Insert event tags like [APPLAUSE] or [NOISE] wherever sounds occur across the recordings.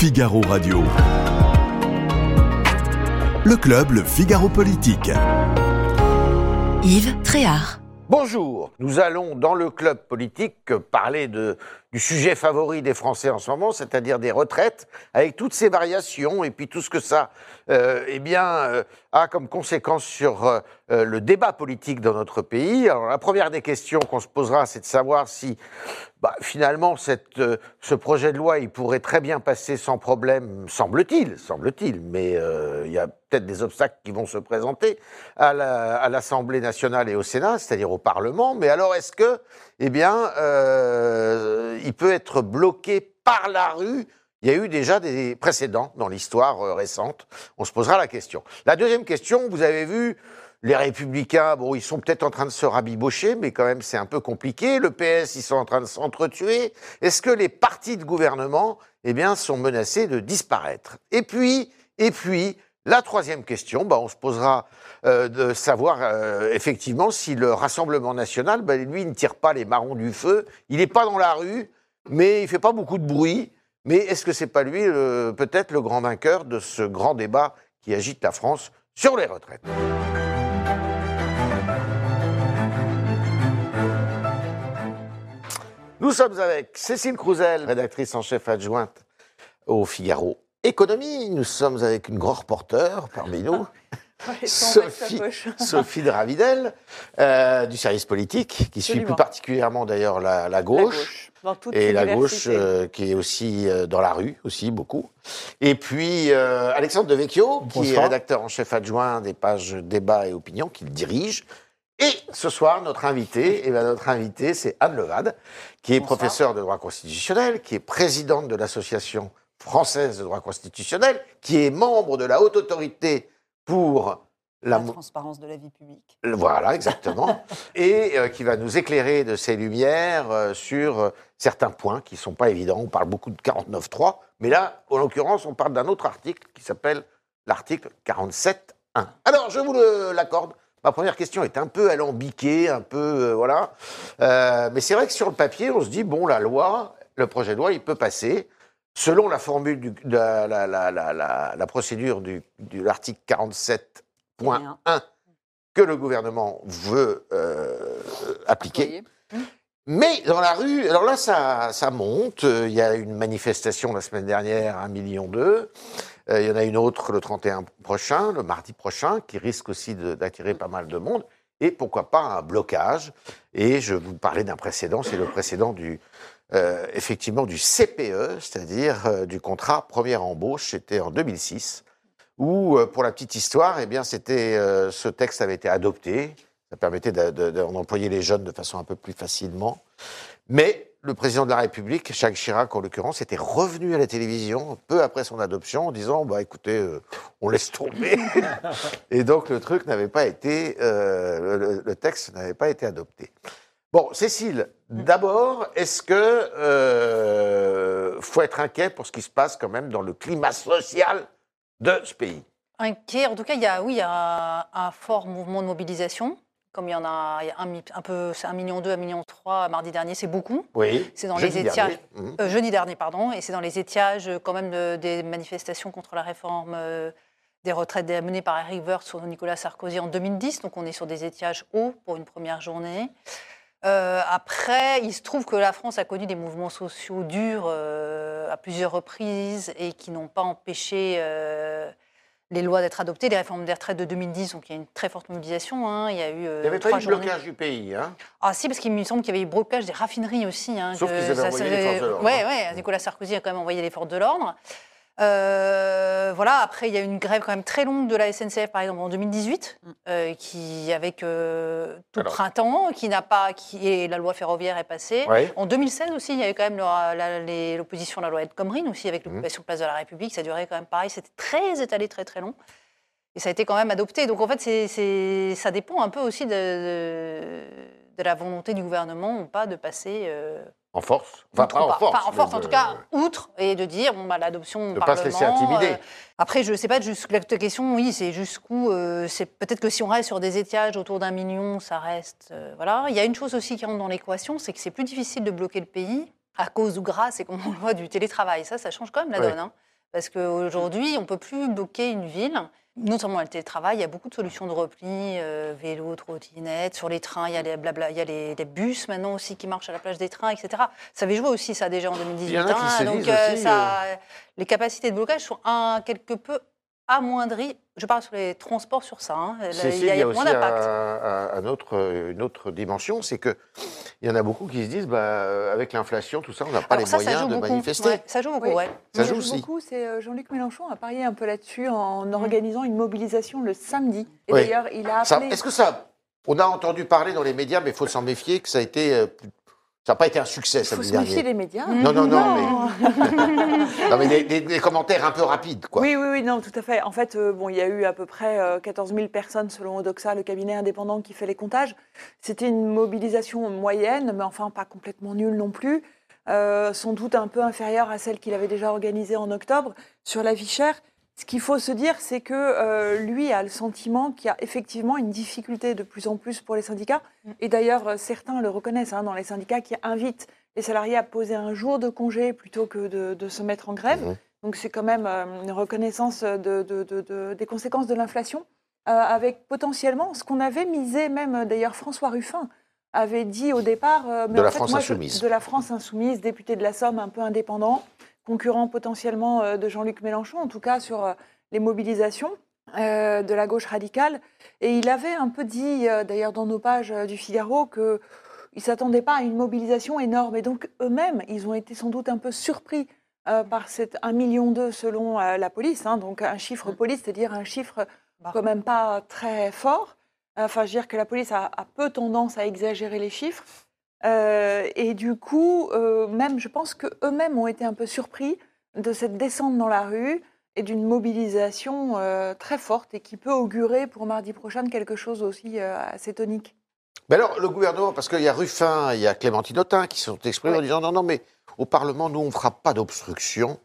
Figaro Radio. Le club, le Figaro Politique. Yves Tréhard. Bonjour, nous allons dans le club politique parler de, du sujet favori des Français en ce moment, c'est-à-dire des retraites, avec toutes ces variations et puis tout ce que ça euh, eh bien, euh, a comme conséquence sur euh, euh, le débat politique dans notre pays. Alors la première des questions qu'on se posera, c'est de savoir si bah, finalement cette, euh, ce projet de loi, il pourrait très bien passer sans problème, semble-t-il, semble-t-il, mais euh, il y a peut-être des obstacles qui vont se présenter à la- à l'Assemblée nationale et au Sénat, c'est-à-dire au Parlement. Mais alors, est-ce que, eh bien, euh, il peut être bloqué par la rue il y a eu déjà des précédents dans l'histoire euh, récente. On se posera la question. La deuxième question, vous avez vu, les Républicains, bon, ils sont peut-être en train de se rabibocher, mais quand même, c'est un peu compliqué. Le PS, ils sont en train de s'entretuer. Est-ce que les partis de gouvernement, eh bien, sont menacés de disparaître? Et puis, et puis, la troisième question, bah, on se posera euh, de savoir euh, effectivement si le Rassemblement national, bah, lui, ne tire pas les marrons du feu. Il n'est pas dans la rue, mais il fait pas beaucoup de bruit. Mais est-ce que c'est pas lui peut-être le grand vainqueur de ce grand débat qui agite la France sur les retraites? Nous sommes avec Cécile Crouzel, rédactrice en chef adjointe au Figaro Économie. Nous sommes avec une grande reporter parmi nous. [LAUGHS] Sophie, [LAUGHS] Sophie de Ravidel, euh, du service politique, qui suit plus particulièrement d'ailleurs la, la gauche, et la gauche euh, qui est aussi euh, dans la rue, aussi beaucoup. Et puis euh, Alexandre Devecchio, qui est rédacteur en chef adjoint des pages débat et opinion, qui le dirige. Et ce soir, notre invité, eh ben, notre invité, c'est Anne Levade, qui est Bonsoir. professeure de droit constitutionnel, qui est présidente de l'association française de droit constitutionnel, qui est membre de la haute autorité pour la, la transparence de la vie publique. voilà, exactement. [LAUGHS] et euh, qui va nous éclairer de ses lumières euh, sur euh, certains points qui ne sont pas évidents. On parle beaucoup de 49.3, mais là, en l'occurrence, on parle d'un autre article qui s'appelle l'article 47.1. Alors, je vous l'accorde. Ma première question est un peu alambiquée, un peu, voilà. Mais c'est vrai que sur le papier, on se dit, bon, la loi, le projet de loi, il peut passer. Selon la formule, du- de la, la- la- la- la- la procédure du- de l'article 47.1 que le gouvernement veut euh, appliquer. Mais dans la rue, alors là, ça, ça monte. Il y a une manifestation la semaine dernière, 1,2 million. Euh, il y en a une autre le 31 prochain, le mardi prochain, qui risque aussi d'attirer pas mal de monde. Et pourquoi pas un blocage. Et je vous parlais d'un précédent, c'est le précédent du, euh, effectivement, du CPE, c'est-à-dire euh, du contrat première embauche. C'était en 2006 où, euh, pour la petite histoire, eh bien, c'était, ce texte avait été adopté. Ça permettait de- de- d'en employer les jeunes de façon un peu plus facilement. Mais le président de la République, Jacques Chirac en l'occurrence, était revenu à la télévision peu après son adoption en disant bah, écoutez, on laisse tomber. [LAUGHS] Et donc le truc n'avait pas été, le, le texte n'avait pas été adopté. Bon, Cécile, d'abord, est-ce que euh, faut être inquiet pour ce qui se passe quand même dans le climat social de ce pays? Inquiet, en tout cas, il y a, oui, il y a un fort mouvement de mobilisation. Comme il y en a, il y a un, un peu, c'est 1,2 million, 1,3 million mardi dernier, c'est beaucoup. Oui. C'est dans jeudi les étiages. dernier. Mhm. Euh, jeudi dernier, pardon, et c'est dans les étiages euh, quand même de- des manifestations contre la réforme euh, des retraites dé- menée par Eric Woerth sur Nicolas Sarkozy en 2010. Donc on est sur des étiages hauts pour une première journée. Euh, après, il se trouve que la France a connu des mouvements sociaux durs euh, à plusieurs reprises et qui n'ont pas empêché euh, les lois d'être adoptées. Les réformes des retraites de 2010, donc il y a une très forte mobilisation. hein. Il y a eu Il n'y avait pas eu de blocage du pays. Hein Ah si, parce qu'il me semble qu'il y avait eu blocage des raffineries aussi. hein, Sauf qu'ils avaient ça envoyé les forces de l'ordre, Ouais, hein. ouais, Nicolas Sarkozy a quand même envoyé les forces de l'ordre. Euh, voilà, après, il y a eu une grève quand même très longue de la SNCF, par exemple, en 2018, euh, qui, avec euh, tout Alors. printemps, qui n'a pas... Qui, et la loi ferroviaire est passée. Ouais. En 2016 aussi, il y avait quand même l'opposition à la loi El Khomri, aussi avec Mhm. l'occupation de place de la République. Ça durait quand même pareil. C'était très étalé, très très long. Et ça a été quand même adopté. Donc en fait, c'est- ça dépend un peu aussi de, de- de la volonté du gouvernement ou pas de passer. Euh, En force. Enfin, outre pas ou en force. En force, en tout cas, outre, et de dire, bon, bah, l'adoption. De au pas se laisser intimider. euh, après, je ne sais pas, jusqu'à la question, oui, c'est jusqu'où. euh, c'est Peut-être que si on reste sur des étiages autour d'un million, ça reste. euh, voilà. Il y a une chose aussi qui rentre dans l'équation, c'est que c'est plus difficile de bloquer le pays à cause ou grâce, et comme on le [LAUGHS] voit, du télétravail. Ça, ça change quand même la donne. hein. Parce qu'aujourd'hui, on ne peut plus bloquer une ville. Non seulement le télétravail, il y a beaucoup de solutions de repli, euh, vélo, trottinette, sur les trains, il y a les, blabla, il y a les, les bus maintenant aussi qui marchent à la place des trains, etc. Ça avait joué aussi ça déjà en 2018. Il y en a qui hein, donc euh, aussi, ça, les capacités de blocage sont un, quelque peu amoindries. Je parle sur les transports sur ça. hein. Là, il y a, il y a aussi moins d'impact. un- un autre- une autre dimension, c'est que il y en a beaucoup qui se disent, bah, avec l'inflation, tout ça, on n'a pas Alors les ça, moyens de beaucoup. manifester. Ouais, ça joue beaucoup, Oui. ouais. Ça joue aussi. beaucoup, c'est euh, Jean-Luc Mélenchon a parié un peu là-dessus en Mm. organisant une mobilisation le samedi. Et Oui. d'ailleurs, il a appelé. Est-ce que ça, on a entendu parler dans les médias, mais il faut s'en méfier, que ça a été, euh, ça n'a pas été un succès Il faut samedi se méfier dernier. des médias. Non, non, non, Non. [LAUGHS] Non, mais des, des- des commentaires un peu rapides, quoi. Oui, oui, oui, non, tout à fait. En fait, euh, bon, il y a eu à peu près euh, 14 000 personnes selon Odoxa, le cabinet indépendant qui fait les comptages. C'était une mobilisation moyenne, mais enfin pas complètement nulle non plus. Euh, sans doute un peu inférieure à celle qu'il avait déjà organisée en octobre sur la vie chère. Ce qu'il faut se dire, c'est que euh, lui a le sentiment qu'il y a effectivement une difficulté de plus en plus pour les syndicats. Et d'ailleurs, euh, certains le reconnaissent hein, dans les syndicats qui invitent les salariés à poser un jour de congé plutôt que de, de se mettre en grève. Mhm. Donc c'est quand même euh, une reconnaissance de, de- de- de- des conséquences de l'inflation, euh, avec potentiellement ce qu'on avait misé, même d'ailleurs François Ruffin avait dit au départ... euh, mais De la fait, France moi, je-. De la France insoumise, député de la Somme, un peu indépendant, concurrent potentiellement euh, de Jean-Luc Mélenchon, en tout cas sur euh, les mobilisations euh, de la gauche radicale. Et il avait un peu dit, d'ailleurs dans nos pages du Figaro, que ils s'attendaient pas à une mobilisation énorme. Et donc eux-mêmes, ils ont été sans doute un peu surpris euh, par cette 1,2 million selon euh, la police, hein, donc un chiffre police, c'est-à-dire un chiffre Bah. quand même pas très fort. Enfin, je veux dire que la police a, a peu tendance à exagérer les chiffres. Euh, et du coup, euh, même, je pense qu'eux-mêmes ont été un peu surpris de cette descente dans la rue et d'une mobilisation euh, très forte et qui peut augurer pour mardi prochain quelque chose aussi euh, assez tonique. Mais alors, le gouvernement, parce qu'il y a Ruffin, il y a Clémentine Autain qui se sont exprimés en disant non, non, mais au Parlement, nous, on ne fera pas d'obstruction.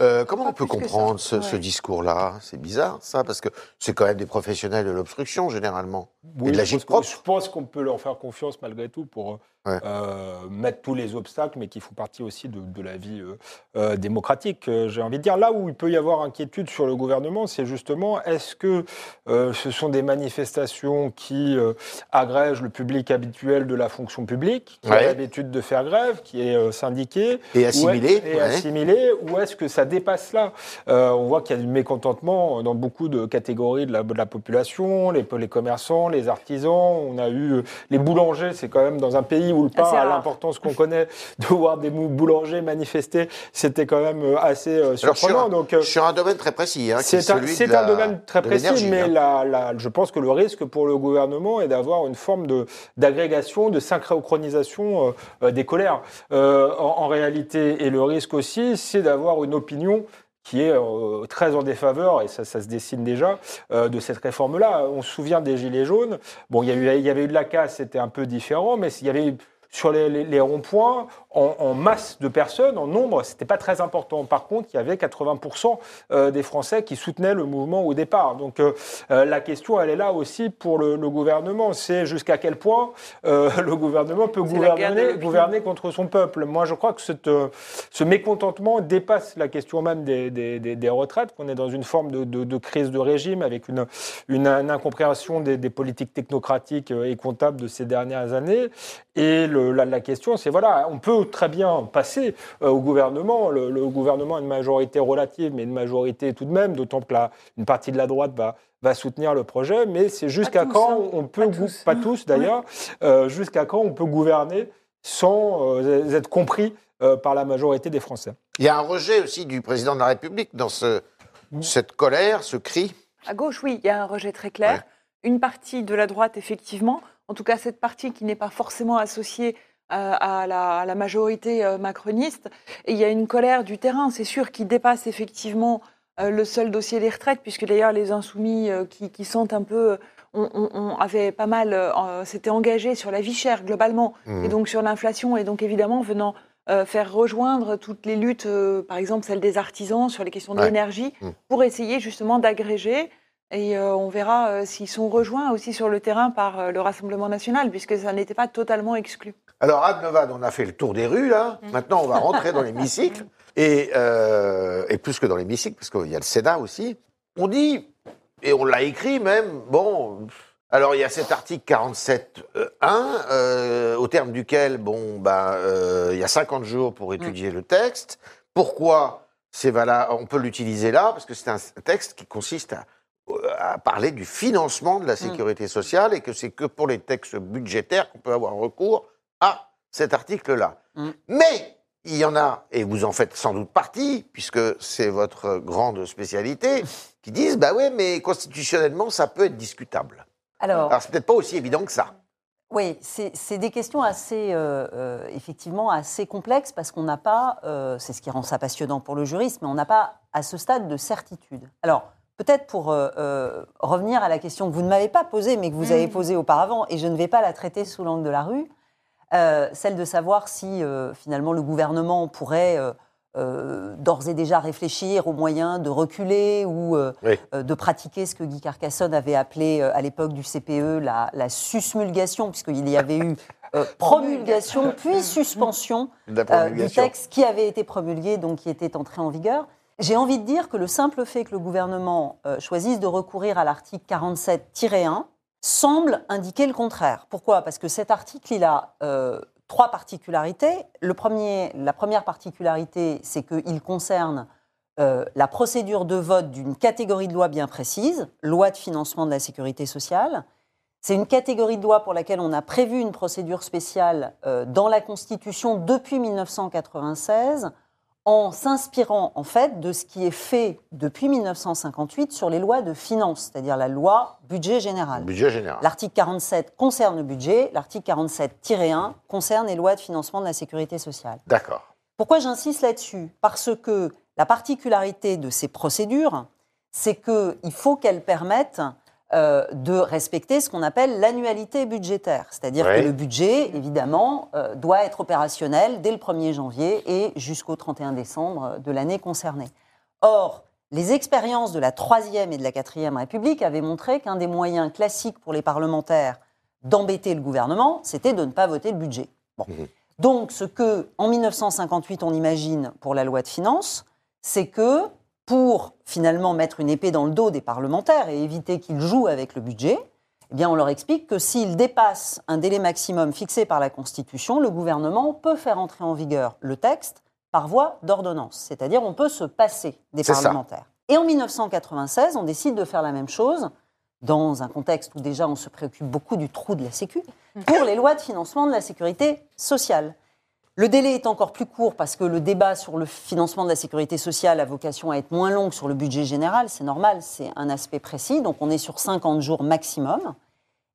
Euh, comment Pas on peut ça. comprendre ce, discours-là? C'est bizarre, ça, parce que c'est quand même des professionnels de l'obstruction, généralement. Oui, Et de la je pense. Je pense qu'on peut leur faire confiance malgré tout pour Ouais. euh, mettre tous les obstacles, mais qui font partie aussi de, de la vie euh, euh, démocratique. J'ai envie de dire, là où il peut y avoir inquiétude sur le gouvernement, c'est justement est-ce que ce sont des manifestations qui agrègent le public habituel de la fonction publique, qui Ouais. a l'habitude de faire grève, qui est syndiqué, Et assimilé. ouais. assimilé, ou est-ce que ça dépasse là? On voit qu'il y a du mécontentement dans beaucoup de catégories de la, de la population, les, les commerçants, les artisans. On a eu les boulangers, c'est quand même dans un pays où le pain rare. l'importance qu'on connaît, de voir des mou- boulangers manifester, c'était quand même euh, assez euh, Alors, sur, surprenant. un, Donc, euh, sur un domaine très précis. Hein, qui est c'est un, celui de c'est la- un domaine très précis, mais hein. la- la- je pense que le risque pour le gouvernement est d'avoir une forme de- d'agrégation, de, synchronisation euh, euh, des colères. Euh, en, en réalité, et le risque aussi, c'est d'avoir une opinion qui est euh, très en défaveur, et ça, ça se dessine déjà, euh, de cette réforme-là. On se souvient des Gilets jaunes. Bon, il y, il y avait eu de la casse, c'était un peu différent, mais il y avait sur les, les- les ronds-points, en, en masse de personnes, en nombre, c'était pas très important. Par contre, il y avait 80% euh, des Français qui soutenaient le mouvement au départ. Donc euh, euh, la question, elle est là aussi pour le, le gouvernement. C'est jusqu'à quel point [LAUGHS] le gouvernement peut gouverner, contre son peuple. Moi, je crois que cette, ce mécontentement dépasse la question même des, des- des- des retraites, qu'on est dans une forme de, de- de crise de régime avec une, une, une incompréhension des, politiques technocratiques et comptables de ces dernières années. Et le- la, la question, c'est voilà, on peut très bien passer euh, au gouvernement. Le, le gouvernement a une majorité relative, mais une majorité tout de même, d'autant que la, une partie de la droite va, va soutenir le projet. Mais c'est jusqu'à quand hein. on peut, Pas tous. pas tous d'ailleurs, euh, jusqu'à quand on peut gouverner sans euh, être compris euh, par la majorité des Français? Il y a un rejet aussi du président de la République dans ce, cette colère, ce cri? À gauche, oui, il y a un rejet très clair. Ouais. Une partie de la droite, effectivement, en tout cas cette partie qui n'est pas forcément associée euh, à, la, à la majorité euh, macroniste. Et il y a une colère du terrain, c'est sûr, qui dépasse effectivement euh, le seul dossier des retraites, puisque d'ailleurs les insoumis qui, qui sentent un peu... On, on- on avait pas mal, euh, s'étaient engagés sur la vie chère globalement, et donc sur l'inflation, et donc évidemment venant euh, faire rejoindre toutes les luttes, euh, par exemple celle des artisans sur les questions Ouais. d'énergie, Mhm. pour essayer justement d'agréger Et euh, on verra euh, s'ils sont rejoints aussi sur le terrain par euh, le Rassemblement national, puisque ça n'était pas totalement exclu. Alors, Nevade, on a fait le tour des rues, là. Maintenant, on va rentrer dans l'hémicycle. [LAUGHS] Et, euh, et plus que dans l'hémicycle, parce qu'il y a le Sénat aussi. On dit, et on l'a écrit même, bon. Alors, il y a cet article 47.1, euh, au terme duquel, bon, euh, il y a 50 jours pour étudier le texte. Pourquoi c'est valable? On peut l'utiliser là, parce que c'est un texte qui consiste à, à parler du financement de la sécurité sociale et que c'est que pour les textes budgétaires qu'on peut avoir recours à cet article-là. Mm. Mais il y en a, et vous en faites sans doute partie, puisque c'est votre grande spécialité, qui disent bah ouais, mais constitutionnellement, ça peut être discutable. Alors, Alors, c'est peut-être pas aussi évident que ça. oui, c'est c'est des questions assez, euh, euh, effectivement, assez complexes parce qu'on n'a pas, euh, c'est ce qui rend ça passionnant pour le juriste, mais on n'a pas à ce stade de certitude. Alors, peut-être pour euh, euh, revenir à la question que vous ne m'avez pas posée, mais que vous avez posée auparavant, et je ne vais pas la traiter sous l'angle de la rue, euh, celle de savoir si euh, finalement le gouvernement pourrait euh, euh, d'ores et déjà réfléchir aux moyens de reculer ou euh, Oui. euh, de pratiquer ce que Guy Carcassonne avait appelé euh, à l'époque du CPE la, la susmulgation, puisqu'il y avait eu euh, [LAUGHS] promulgation puis suspension euh, du texte qui avait été promulgué, donc qui était entré en vigueur. J'ai envie de dire que le simple fait que le gouvernement euh, choisisse de recourir à l'article 47-1 semble indiquer le contraire. Pourquoi? Parce que cet article, il a euh, trois particularités. La première particularité, c'est qu'il concerne euh, la procédure de vote d'une catégorie de loi bien précise, loi de financement de la sécurité sociale. C'est une catégorie de loi pour laquelle on a prévu une procédure spéciale dans la Constitution depuis 1996 en s'inspirant en fait de ce qui est fait depuis 1958 sur les lois de finances, c'est-à-dire la loi budget général. Budget général. L'article 47 concerne le budget, l'article 47-1 concerne les lois de financement de la sécurité sociale. D'accord. Pourquoi j'insiste là-dessus? Parce que la particularité de ces procédures, c'est qu'il faut qu'elles permettent euh, de respecter ce qu'on appelle l'annualité budgétaire. C'est-à-dire Oui. que le budget, évidemment, euh, doit être opérationnel dès le 1er janvier et jusqu'au 31 décembre de l'année concernée. Or, les expériences de la Troisième et de la Quatrième République avaient montré qu'un des moyens classiques pour les parlementaires d'embêter le gouvernement, c'était de ne pas voter le budget. Bon. Mhm. Donc, ce que, en 1958, on imagine pour la loi de finances, c'est que pour finalement mettre une épée dans le dos des parlementaires et éviter qu'ils jouent avec le budget, eh bien, on leur explique que s'ils dépassent un délai maximum fixé par la Constitution, le gouvernement peut faire entrer en vigueur le texte par voie d'ordonnance. C'est-à-dire, on peut se passer des ça. parlementaires. Et en 1996, on décide de faire la même chose dans un contexte où déjà on se préoccupe beaucoup du trou de la Sécu, pour les lois de financement de la sécurité sociale. Le délai est encore plus court parce que le débat sur le financement de la sécurité sociale a vocation à être moins long que sur le budget général. C'est normal, c'est un aspect précis. Donc on est sur 50 jours maximum.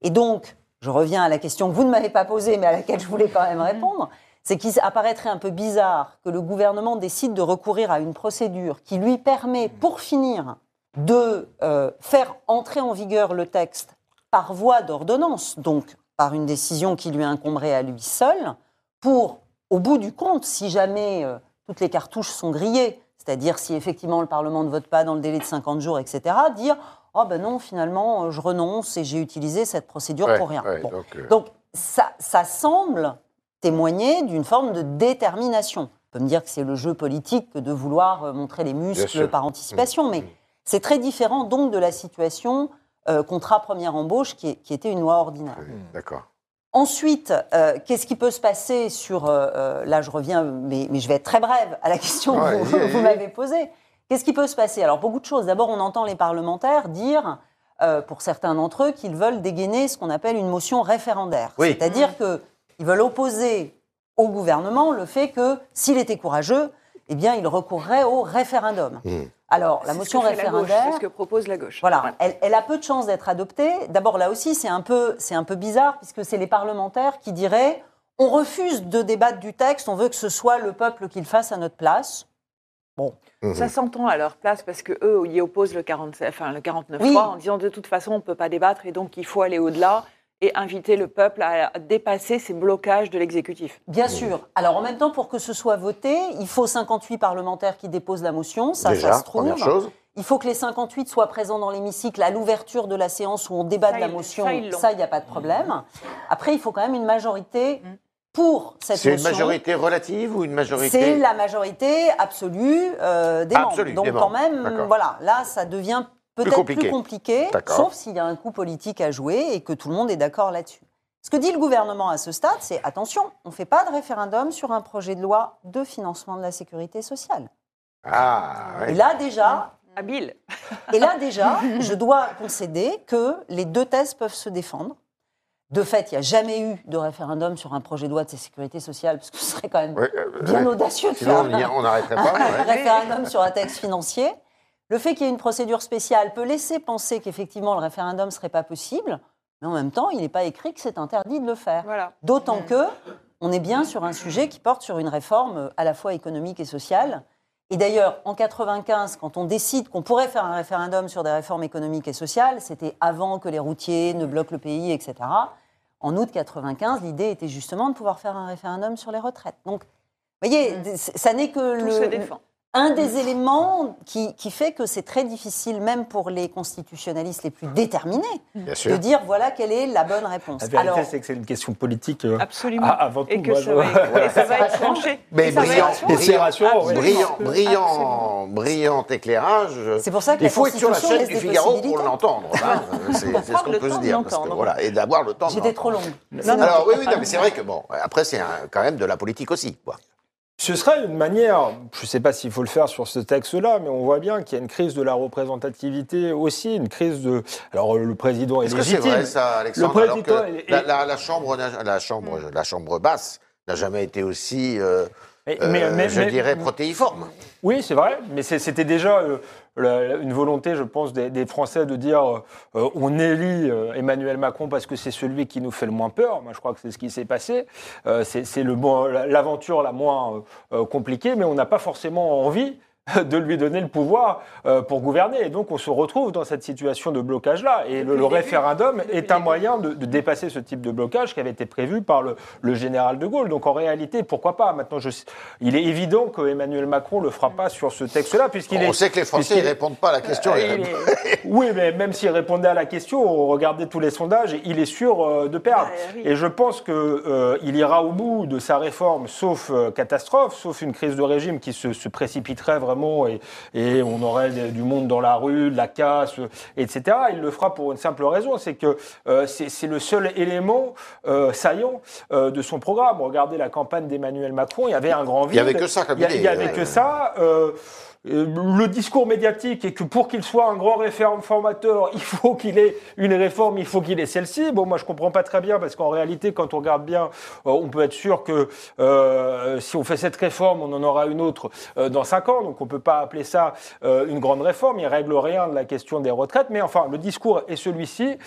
Et donc, je reviens à la question que vous ne m'avez pas posée, mais à laquelle je voulais quand même répondre. C'est qu'il apparaîtrait un peu bizarre que le gouvernement décide de recourir à une procédure qui lui permet, pour finir, de euh, faire entrer en vigueur le texte par voie d'ordonnance, donc par une décision qui lui incomberait à lui seul, pour, au bout du compte, si jamais euh, toutes les cartouches sont grillées, c'est-à-dire si effectivement le Parlement ne vote pas dans le délai de 50 jours, etc., dire Oh ben non, finalement, euh, je renonce et j'ai utilisé cette procédure Ouais, pour rien. ouais, Bon. donc, euh, Donc ça, ça semble témoigner d'une forme de détermination. On peut me dire que c'est le jeu politique que de vouloir montrer les muscles par anticipation, mais c'est très différent donc de la situation euh, contrat première embauche qui, est- qui était une loi ordinaire. oui, D'accord. Ensuite, euh, qu'est-ce qui peut se passer sur... euh, euh, là, je reviens, mais, mais je vais être très brève à la question Ouais, que vous, [LAUGHS] m'avez posée. Qu'est-ce qui peut se passer? Alors, beaucoup de choses. D'abord, on entend les parlementaires dire, euh, pour certains d'entre eux, qu'ils veulent dégainer ce qu'on appelle une motion référendaire. Oui. C'est-à-dire qu'ils veulent opposer au gouvernement le fait que, s'il était courageux, eh bien, il recourrait au référendum. Mmh. Alors, la ce motion que gauche, référendaire... C'est ce que propose la gauche. Voilà, Ouais. elle, elle a peu de chances d'être adoptée. D'abord, là aussi, c'est un, peu, c'est un peu bizarre, puisque c'est les parlementaires qui diraient on refuse de débattre du texte, on veut que ce soit le peuple qui le fasse à notre place. Mhm. Ça s'entend à leur place parce que eux y opposent le 47, enfin le 49.3 Oui. en disant de toute façon on ne peut pas débattre et donc il faut aller au-delà et inviter le peuple à dépasser ces blocages de l'exécutif. Bien sûr. Alors, en même temps, pour que ce soit voté, il faut 58 parlementaires qui déposent la motion, ça, Déjà, ça se trouve. première chose. Il faut que les 58 soient présents dans l'hémicycle à l'ouverture de la séance où on débat Ça, de la motion. ça, il n'y a pas de problème. Après, il faut quand même une majorité pour cette C'est une motion. majorité relative ou une majorité C'est la majorité absolue euh, des Absolue, membres. des Donc quand membres. même, voilà, là, ça devient peut-être plus compliqué. sauf s'il y a un coup politique à jouer et que tout le monde est d'accord là-dessus. Ce que dit le gouvernement à ce stade, c'est attention, on ne fait pas de référendum sur un projet de loi de financement de la sécurité sociale. Ah, Et ouais. là déjà, Habile. et là [LAUGHS] déjà, je dois concéder que les deux thèses peuvent se défendre. De fait, il n'y a jamais eu de référendum sur un projet de loi de sécurité sociale, parce que ce serait quand même Ouais, euh, bien ouais. audacieux de Sinon, faire on y- on n'arrêterait un pas. ouais. référendum sur un texte financier. Le fait qu'il y ait une procédure spéciale peut laisser penser qu'effectivement le référendum ne serait pas possible, mais en même temps, il n'est pas écrit que c'est interdit de le faire. Voilà. D'autant que on est bien sur un sujet qui porte sur une réforme euh, à la fois économique et sociale. Et d'ailleurs, en 95, quand on décide qu'on pourrait faire un référendum sur des réformes économiques et sociales, c'était avant que les routiers ne bloquent le pays, etc. En août 95, l'idée était justement de pouvoir faire un référendum sur les retraites. Donc, vous voyez, ça n'est que Tout le, se défend. Un des éléments qui, qui fait que c'est très difficile, même pour les constitutionnalistes les plus déterminés, Bien de sûr. dire voilà quelle est la bonne réponse. La vérité, Alors, c'est que c'est une question politique. euh, Absolument. ah, avant tout, et que moi, ça, je- va, [LAUGHS] et ça va être tranché. Mais brillant. Brillant, brillant, brillant éclairage. C'est pour ça que Il faut être sur la chaîne du Figaro pour l'entendre. hein. [LAUGHS] C'est c'est ce qu'on peut se dire. parce que, voilà, et d'avoir le temps. J'étais trop longue. Alors oui, oui, mais c'est vrai que bon, après c'est quand même de la politique aussi, quoi. Ce serait une manière, je ne sais pas s'il faut le faire sur ce texte-là, mais on voit bien qu'il y a une crise de la représentativité aussi, une crise de... Alors le président est, Est-ce que c'est légitime. vrai ça, Alexandre Le Alors que est- la, la- la chambre, la chambre, la chambre basse n'a jamais été aussi, euh, Mais- euh, mais- mais- je dirais, protéiforme. Oui, c'est vrai, mais c'était déjà euh, une volonté, je pense, des, des Français de dire euh, on élit Emmanuel Macron parce que c'est celui qui nous fait le moins peur. Moi, je crois que c'est ce qui s'est passé. Euh, c'est l'aventure la moins euh, compliquée, mais on n'a pas forcément envie de lui donner le pouvoir euh, pour gouverner. Et donc, on se retrouve dans cette situation de blocage-là. Et le, référendum est un moyen de, de dépasser ce type de blocage qui avait été prévu par le, le général de Gaulle. Donc, en réalité, pourquoi pas? Maintenant, je, il est évident que Emmanuel Macron le fera pas sur ce texte-là, puisqu'il est. On sait que les Français ne répondent pas à la question. Euh, ils il répondent- est- [LAUGHS] Oui, mais même s'il répondait à la question, on regardait tous les sondages, et il est sûr euh, de perdre. Ah, oui. Et je pense qu'il ira au bout de sa réforme, sauf euh, catastrophe, sauf une crise de régime qui se, se précipiterait vraiment, et, et on aurait du monde dans la rue, de la casse, euh, etc. Il le fera pour une simple raison, c'est que euh, c'est le seul élément euh, saillant euh, de son programme. Regardez la campagne d'Emmanuel Macron, il y avait un grand vide. Il y avait que ça comme Il avait que ça. Euh, le discours médiatique est que pour qu'il soit un grand réformateur, il faut qu'il ait une réforme, il faut qu'il ait celle-ci. Bon, moi, je comprends pas très bien parce qu'en réalité, quand on regarde bien, euh, on peut être sûr que euh, si on fait cette réforme, on en aura une autre dans cinq ans. Donc, on peut pas appeler ça une grande réforme. Il règle rien de la question des retraites. Mais enfin, le discours est celui-ci.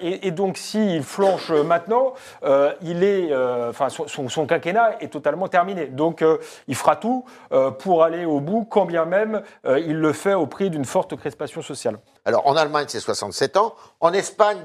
Et, et donc, s'il flanche maintenant, son, son- quinquennat est totalement terminé. Donc, il fera tout pour aller au bout, quand bien même euh, il le fait au prix d'une forte crispation sociale. Alors, en Allemagne, c'est 67 ans. En Espagne,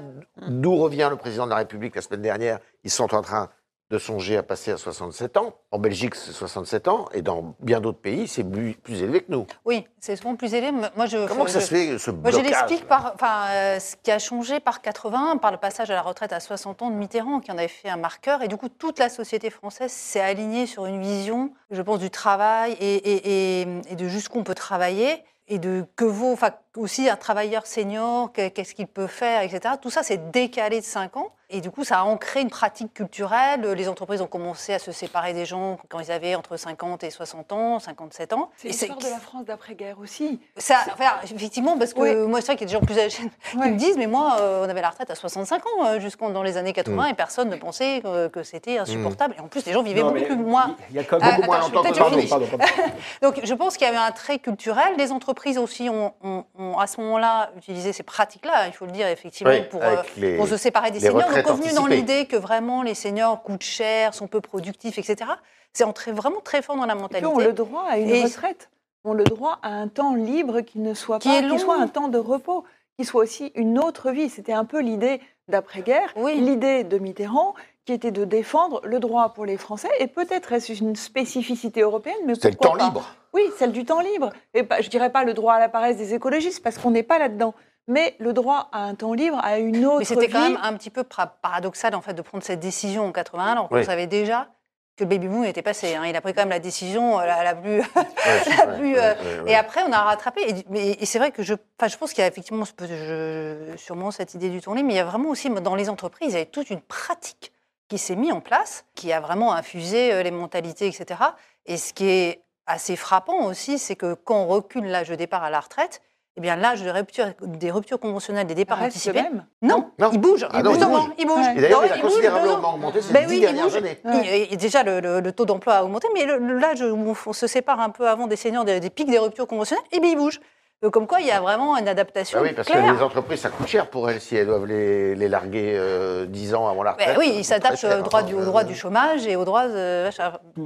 d'où revient le président de la République la semaine dernière, ils sont en train de songer à passer à 67 ans. En Belgique, c'est 67 ans. Et dans bien d'autres pays, c'est plus, plus élevé que nous. Oui, c'est souvent plus élevé. Moi, je, Comment ça je- se fait, ce Moi, je l'explique par enfin, euh, ce qui a changé par 80, par le passage à la retraite à 60 ans de Mitterrand, qui en avait fait un marqueur. Et du coup, toute la société française s'est alignée sur une vision, je pense, du travail et, et- et- et de jusqu'où on peut travailler. Et de que vaut enfin, aussi un travailleur senior, que- qu'est-ce qu'il peut faire, etc. Tout ça, c'est décalé de 5 ans. Et du coup, ça a ancré une pratique culturelle. Les entreprises ont commencé à se séparer des gens quand ils avaient entre 50 et 60 ans, 57 ans. C'est Et l'histoire de la France d'après-guerre aussi. ça, enfin, effectivement, parce que Oui. moi, c'est vrai qu'il y a des gens plus âgés qui me disent, mais moi, euh, on avait la retraite à 65 ans euh, jusqu'en dans les années 80 Mm. et personne ne pensait que, que c'était insupportable. Et en plus, les gens vivaient Non, beaucoup plus moins. Il y a quand Ah, même beaucoup moins longtemps que je pardon. Pardon, pardon. [LAUGHS] Donc, je pense qu'il y avait un trait culturel. Les entreprises aussi ont, ont- ont, à ce moment-là utilisé ces pratiques-là, il faut le dire effectivement, Oui, pour, avec euh, les- pour se séparer des seniors. Donc, revenu dans l'idée que vraiment les seniors coûtent cher, sont peu productifs, etc. C'est entré vraiment très fort dans la mentalité. ont le droit à une Et- retraite, ont le droit à un temps libre qui ne soit Qui pas, qui soit un temps de repos, qui soit aussi une autre vie. C'était un peu l'idée d'après-guerre, Oui. l'idée de Mitterrand, qui était de défendre le droit pour les Français, et peut-être est-ce une spécificité européenne, mais C'est le pourquoi temps pas libre. Oui, celle du temps libre. Et pas, je dirais pas le droit à la paresse des écologistes, parce qu'on n'est pas là-dedans. Mais le droit à un temps libre, à une autre Mais c'était quand même un petit peu paradoxal en fait de prendre cette décision en 81 alors qu'on Oui. savait déjà que le baby boom était passé. hein. Il a pris quand même la décision euh, la, la plus. Ouais, [LAUGHS] la ouais, plus, ouais, euh, ouais, ouais. Et après, on a rattrapé. Et, mais- et c'est vrai que je, je pense qu'il y a effectivement je- sûrement cette idée du tourné, mais il y a vraiment aussi dans les entreprises, il y a toute une pratique qui s'est mise en place, qui a vraiment infusé euh, les mentalités, etc. Et ce qui est assez frappant aussi, c'est que quand on recule l'âge de départ à la retraite, eh bien l'âge de rupture, des ruptures conventionnelles des départs le anticipés, même? non, Non. il bouge. Ah non, il bouge. il bouge. Ouais. Et d'ailleurs, Non, il a considérablement augmenté ces Ben dix oui, il dernières bouge. années. Il- et déjà, le, le- le taux d'emploi a augmenté, mais l'âge où on, on se sépare un peu avant des seniors, des, des pics des ruptures conventionnelles, et bien il bouge. Euh, Comme quoi, il y a vraiment une adaptation Ah oui, parce claire. que les entreprises, ça coûte cher pour elles si elles doivent les, les larguer euh, 10 ans avant la Ben retraite. oui, ils s'attachent au droit, hein. du, au droit du chômage et au droit de...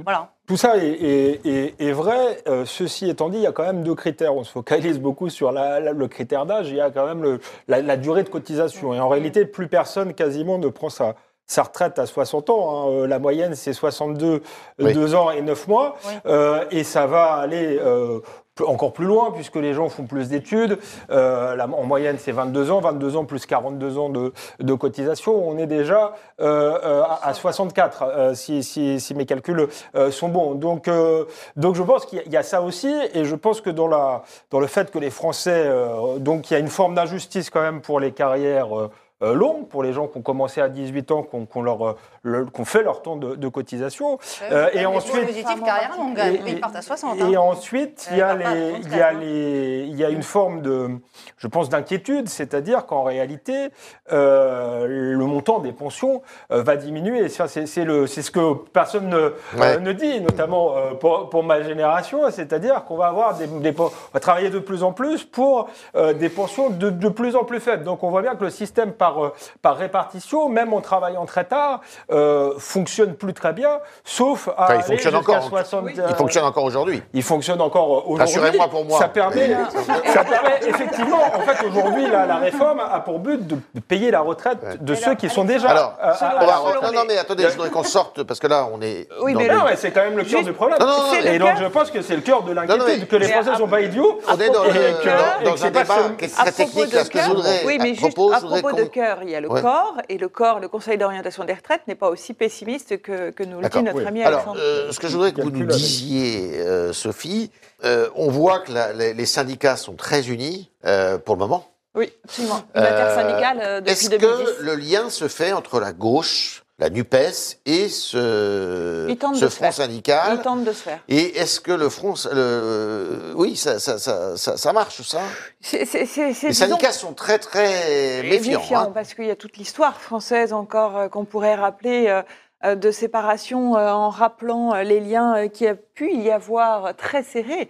Voilà. Tout ça est, est- est- est vrai. Euh, ceci étant dit, il y a quand même deux critères. On se focalise beaucoup sur la- la- le critère d'âge. Il y a quand même le- la, la durée de cotisation. Et en réalité, plus personne quasiment ne prend sa, sa retraite à 60 ans. hein. Euh, La moyenne, c'est 62 Oui. deux ans et 9 mois. Oui. Euh, et ça va aller euh, encore plus loin, puisque les gens font plus d'études. Euh, en moyenne, c'est 22 ans. 22 ans plus 42 ans de, de cotisation. On est déjà euh, euh, à, à 64, euh, si, si- si mes calculs euh, sont bons. Donc, donc je pense qu'il y a- ça aussi. Et je pense que dans, la, dans le fait que les Français... donc il y a une forme d'injustice quand même pour les carrières... euh, euh, longues, pour les gens qui ont commencé à 18 ans, qui ont, leur, euh, le- fait leur temps de, de cotisation. Euh, et Les ensuite- dispositifs carrière longue, Et- ils partent à 60. Et hein. ensuite, il y, a Euh, les, il, y a hein. les, il y a une forme de, je pense, d'inquiétude, c'est-à-dire qu'en réalité, euh, le montant des pensions euh, va diminuer. Et C'est c'est le- c'est ce que personne ne, Ouais. euh, ne dit, notamment euh, pour, pour ma génération, c'est-à-dire qu'on va avoir des, des on va travailler de plus en plus pour euh, des pensions de, de plus en plus faibles. Donc on voit bien que le système par, euh, par répartition, même en travaillant très tard, euh, fonctionne plus très bien, sauf à Enfin, il aller jusqu'à encore. 60, Il fonctionne encore aujourd'hui. il fonctionne encore aujourd'hui. Rassurez-moi pour moi. Ça permet, ça permet effectivement, en fait, aujourd'hui, la, la réforme a pour but de, de payer la retraite de ceux qui sont déjà. Alors, euh, On va- non, non, mais attendez, je voudrais qu'on sorte, parce que là, on est. Oui, mais le- Non, mais c'est quand même le cœur Juste- du problème. Non, non, Et le donc, je pense que c'est le cœur de l'inquiétude, que les Français ne sont pas idiots. On est dans, le- un débat qui est À très propos technique. de Là, ce que je voudrais. oui, mais à juste propos, à je voudrais propos de qu'on- cœur, il y a le Ouais. corps, et le corps, le Conseil d'orientation des retraites n'est pas aussi pessimiste que, que nous le dit notre oui. ami Alors, Alexandre. euh, ce que je voudrais que vous nous disiez, euh, Sophie, euh, on voit que la- les, les syndicats sont très unis euh, pour le moment. oui, absolument. Une Euh, euh, depuis Est-ce 2010. que le lien se fait entre la gauche, la NUPES et ce, ce front syndical de se faire. Et est-ce que le front, le, oui, ça, ça, ça, ça, ça marche, ça? Les disons, syndicats sont très, très méfiants. méfiant, hein. parce qu'il y a toute l'histoire française encore euh, qu'on pourrait rappeler euh, euh, de séparation en rappelant les liens qui a pu y avoir très serrés,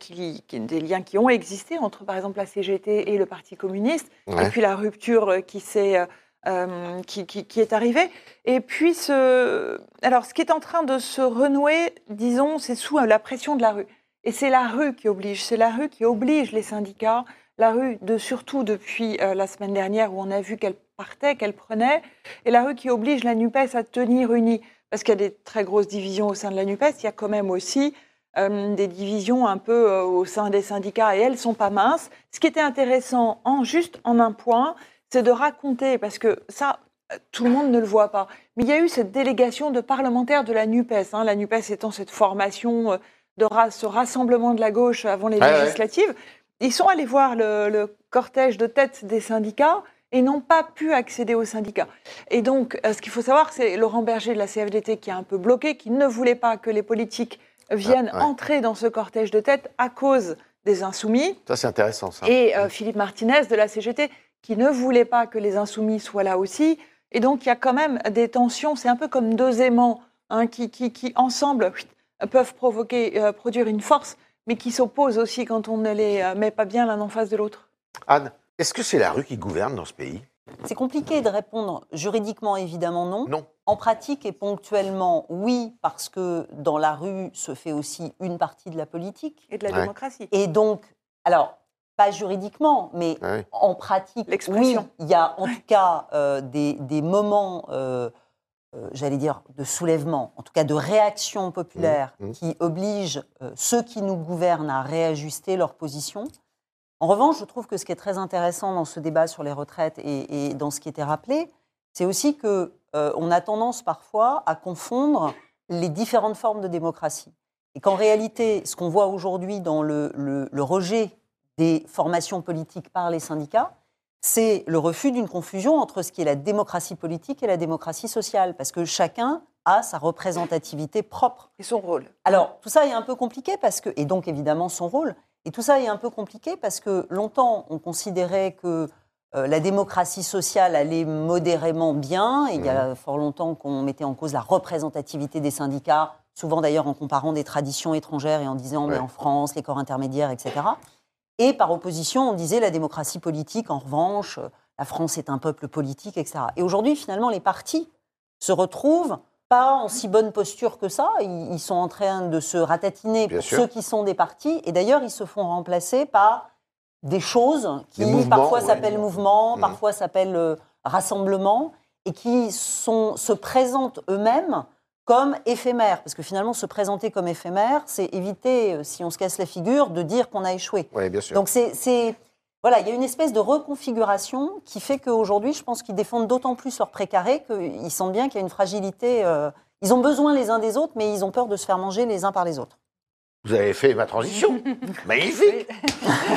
qui, qui- des liens qui ont existé entre par exemple la CGT et le Parti communiste, Ouais. et puis la rupture qui s'est euh, qui, est arrivée. Et puis ce, alors ce qui est en train de se renouer, disons, c'est sous euh, la pression de la rue. Et c'est la rue qui oblige, c'est la rue qui oblige les syndicats, la rue de surtout depuis euh, la semaine dernière où on a vu qu'elle partait, qu'elle prenait, et la rue qui oblige la NUPES à tenir unie. Parce qu'il y a des très grosses divisions au sein de la NUPES, il y a quand même aussi des divisions un peu au sein des syndicats, et elles sont pas minces. Ce qui était intéressant, en, juste en un point, c'est de raconter, parce que ça, tout le monde ne le voit pas, mais il y a eu cette délégation de parlementaires de la NUPES, hein, la NUPES étant cette formation, euh, de ra- ce rassemblement de la gauche avant les ouais. législatives. Ils sont allés voir le, le cortège de tête des syndicats et n'ont pas pu accéder aux syndicats. Et donc, euh, ce qu'il faut savoir, c'est Laurent Berger de la CFDT qui a un peu bloqué, qui ne voulait pas que les politiques viennent Ah, ouais. entrer dans ce cortège de tête à cause des insoumis Ça, c'est intéressant, ça. et euh, Philippe Martinez de la CGT qui ne voulait pas que les insoumis soient là aussi. Et donc il y a quand même des tensions, c'est un peu comme deux aimants hein, qui, qui, qui, ensemble whit, peuvent provoquer, euh, produire une force, mais qui s'opposent aussi quand on ne les euh, met pas bien l'un en face de l'autre. Anne, est-ce que c'est la rue qui gouverne dans ce pays? C'est compliqué de répondre juridiquement, évidemment non. Non. En pratique et ponctuellement, oui, parce que dans la rue se fait aussi une partie de la politique. Et de la Ouais. démocratie. Et donc, alors, pas juridiquement, mais Ouais. en pratique, oui, il y a en tout cas euh, des, des moments euh, euh, j'allais dire, de soulèvement, en tout cas de réaction populaire Mmh, mmh. qui oblige euh, ceux qui nous gouvernent à réajuster leur position. En revanche, je trouve que ce qui est très intéressant dans ce débat sur les retraites et, et dans ce qui était rappelé, c'est aussi que euh, on a tendance parfois à confondre les différentes formes de démocratie. Et qu'en réalité, ce qu'on voit aujourd'hui dans le, le- le rejet des formations politiques par les syndicats, c'est le refus d'une confusion entre ce qui est la démocratie politique et la démocratie sociale, parce que chacun a sa représentativité propre. Et son rôle. Alors, tout ça est un peu compliqué parce que, et donc évidemment son rôle, et tout ça est un peu compliqué parce que longtemps on considérait que euh, la démocratie sociale allait modérément bien, et il y a fort longtemps qu'on mettait en cause la représentativité des syndicats, souvent d'ailleurs en comparant des traditions étrangères et en disant, mais en France, les corps intermédiaires, etc. Et par opposition, on disait la démocratie politique, en revanche, euh, la France est un peuple politique, etc. Et aujourd'hui, finalement, les partis se retrouvent pas en si bonne posture que ça. Ils, sont en train de se ratatiner Bien pour sûr. ceux qui sont des partis. Et d'ailleurs, ils se font remplacer par des choses qui Des mouvements, parfois ouais. s'appellent mouvements, Mhm. parfois s'appellent euh, rassemblements, et qui sont, se présentent eux-mêmes comme éphémères. Parce que finalement, se présenter comme éphémère, c'est éviter, euh, si on se casse la figure, de dire qu'on a échoué. Oui, bien sûr. Donc c'est- voilà, il y a une espèce de reconfiguration qui fait qu'aujourd'hui, je pense qu'ils défendent d'autant plus leur précaré qu'ils sentent bien qu'il y a une fragilité. euh, ils ont besoin les uns des autres, mais ils ont peur de se faire manger les uns par les autres. Vous avez fait ma transition. [LAUGHS] Magnifique.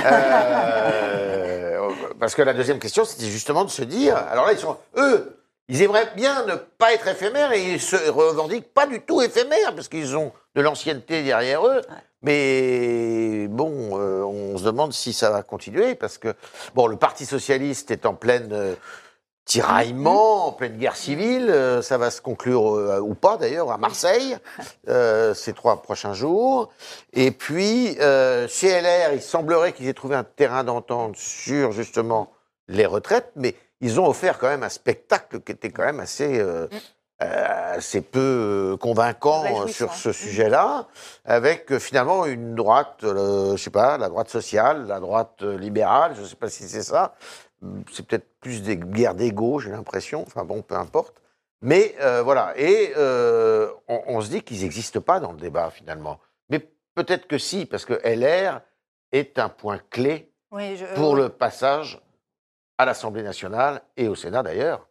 Euh, parce que la deuxième question, c'était justement de se dire. Alors là, ils sont. Eux, ils aimeraient bien ne pas être éphémères et ils se revendiquent pas du tout éphémères parce qu'ils ont de l'ancienneté derrière eux. Mais bon, euh, on se demande si ça va continuer parce que, bon, le Parti Socialiste est en pleine. euh, tiraillement, en pleine guerre civile, euh, ça va se conclure, euh, ou pas d'ailleurs, à Marseille, [LAUGHS] euh, ces trois prochains jours. Et puis, chez LR, il semblerait qu'ils aient trouvé un terrain d'entente sur justement les retraites, mais ils ont offert quand même un spectacle qui était quand même assez, euh, euh, assez peu euh, convaincant sur ce sujet-là, avec finalement une droite, euh, je sais pas, la droite sociale, la droite libérale, je ne sais pas si c'est ça. C'est peut-être plus des guerres d'ego, j'ai l'impression. Enfin bon, peu importe. Mais euh, voilà. Et euh, on, on se dit qu'ils n'existent pas dans le débat finalement. Mais peut-être que si, parce que LR est un point clé Oui, je- pour le passage à l'Assemblée nationale et au Sénat d'ailleurs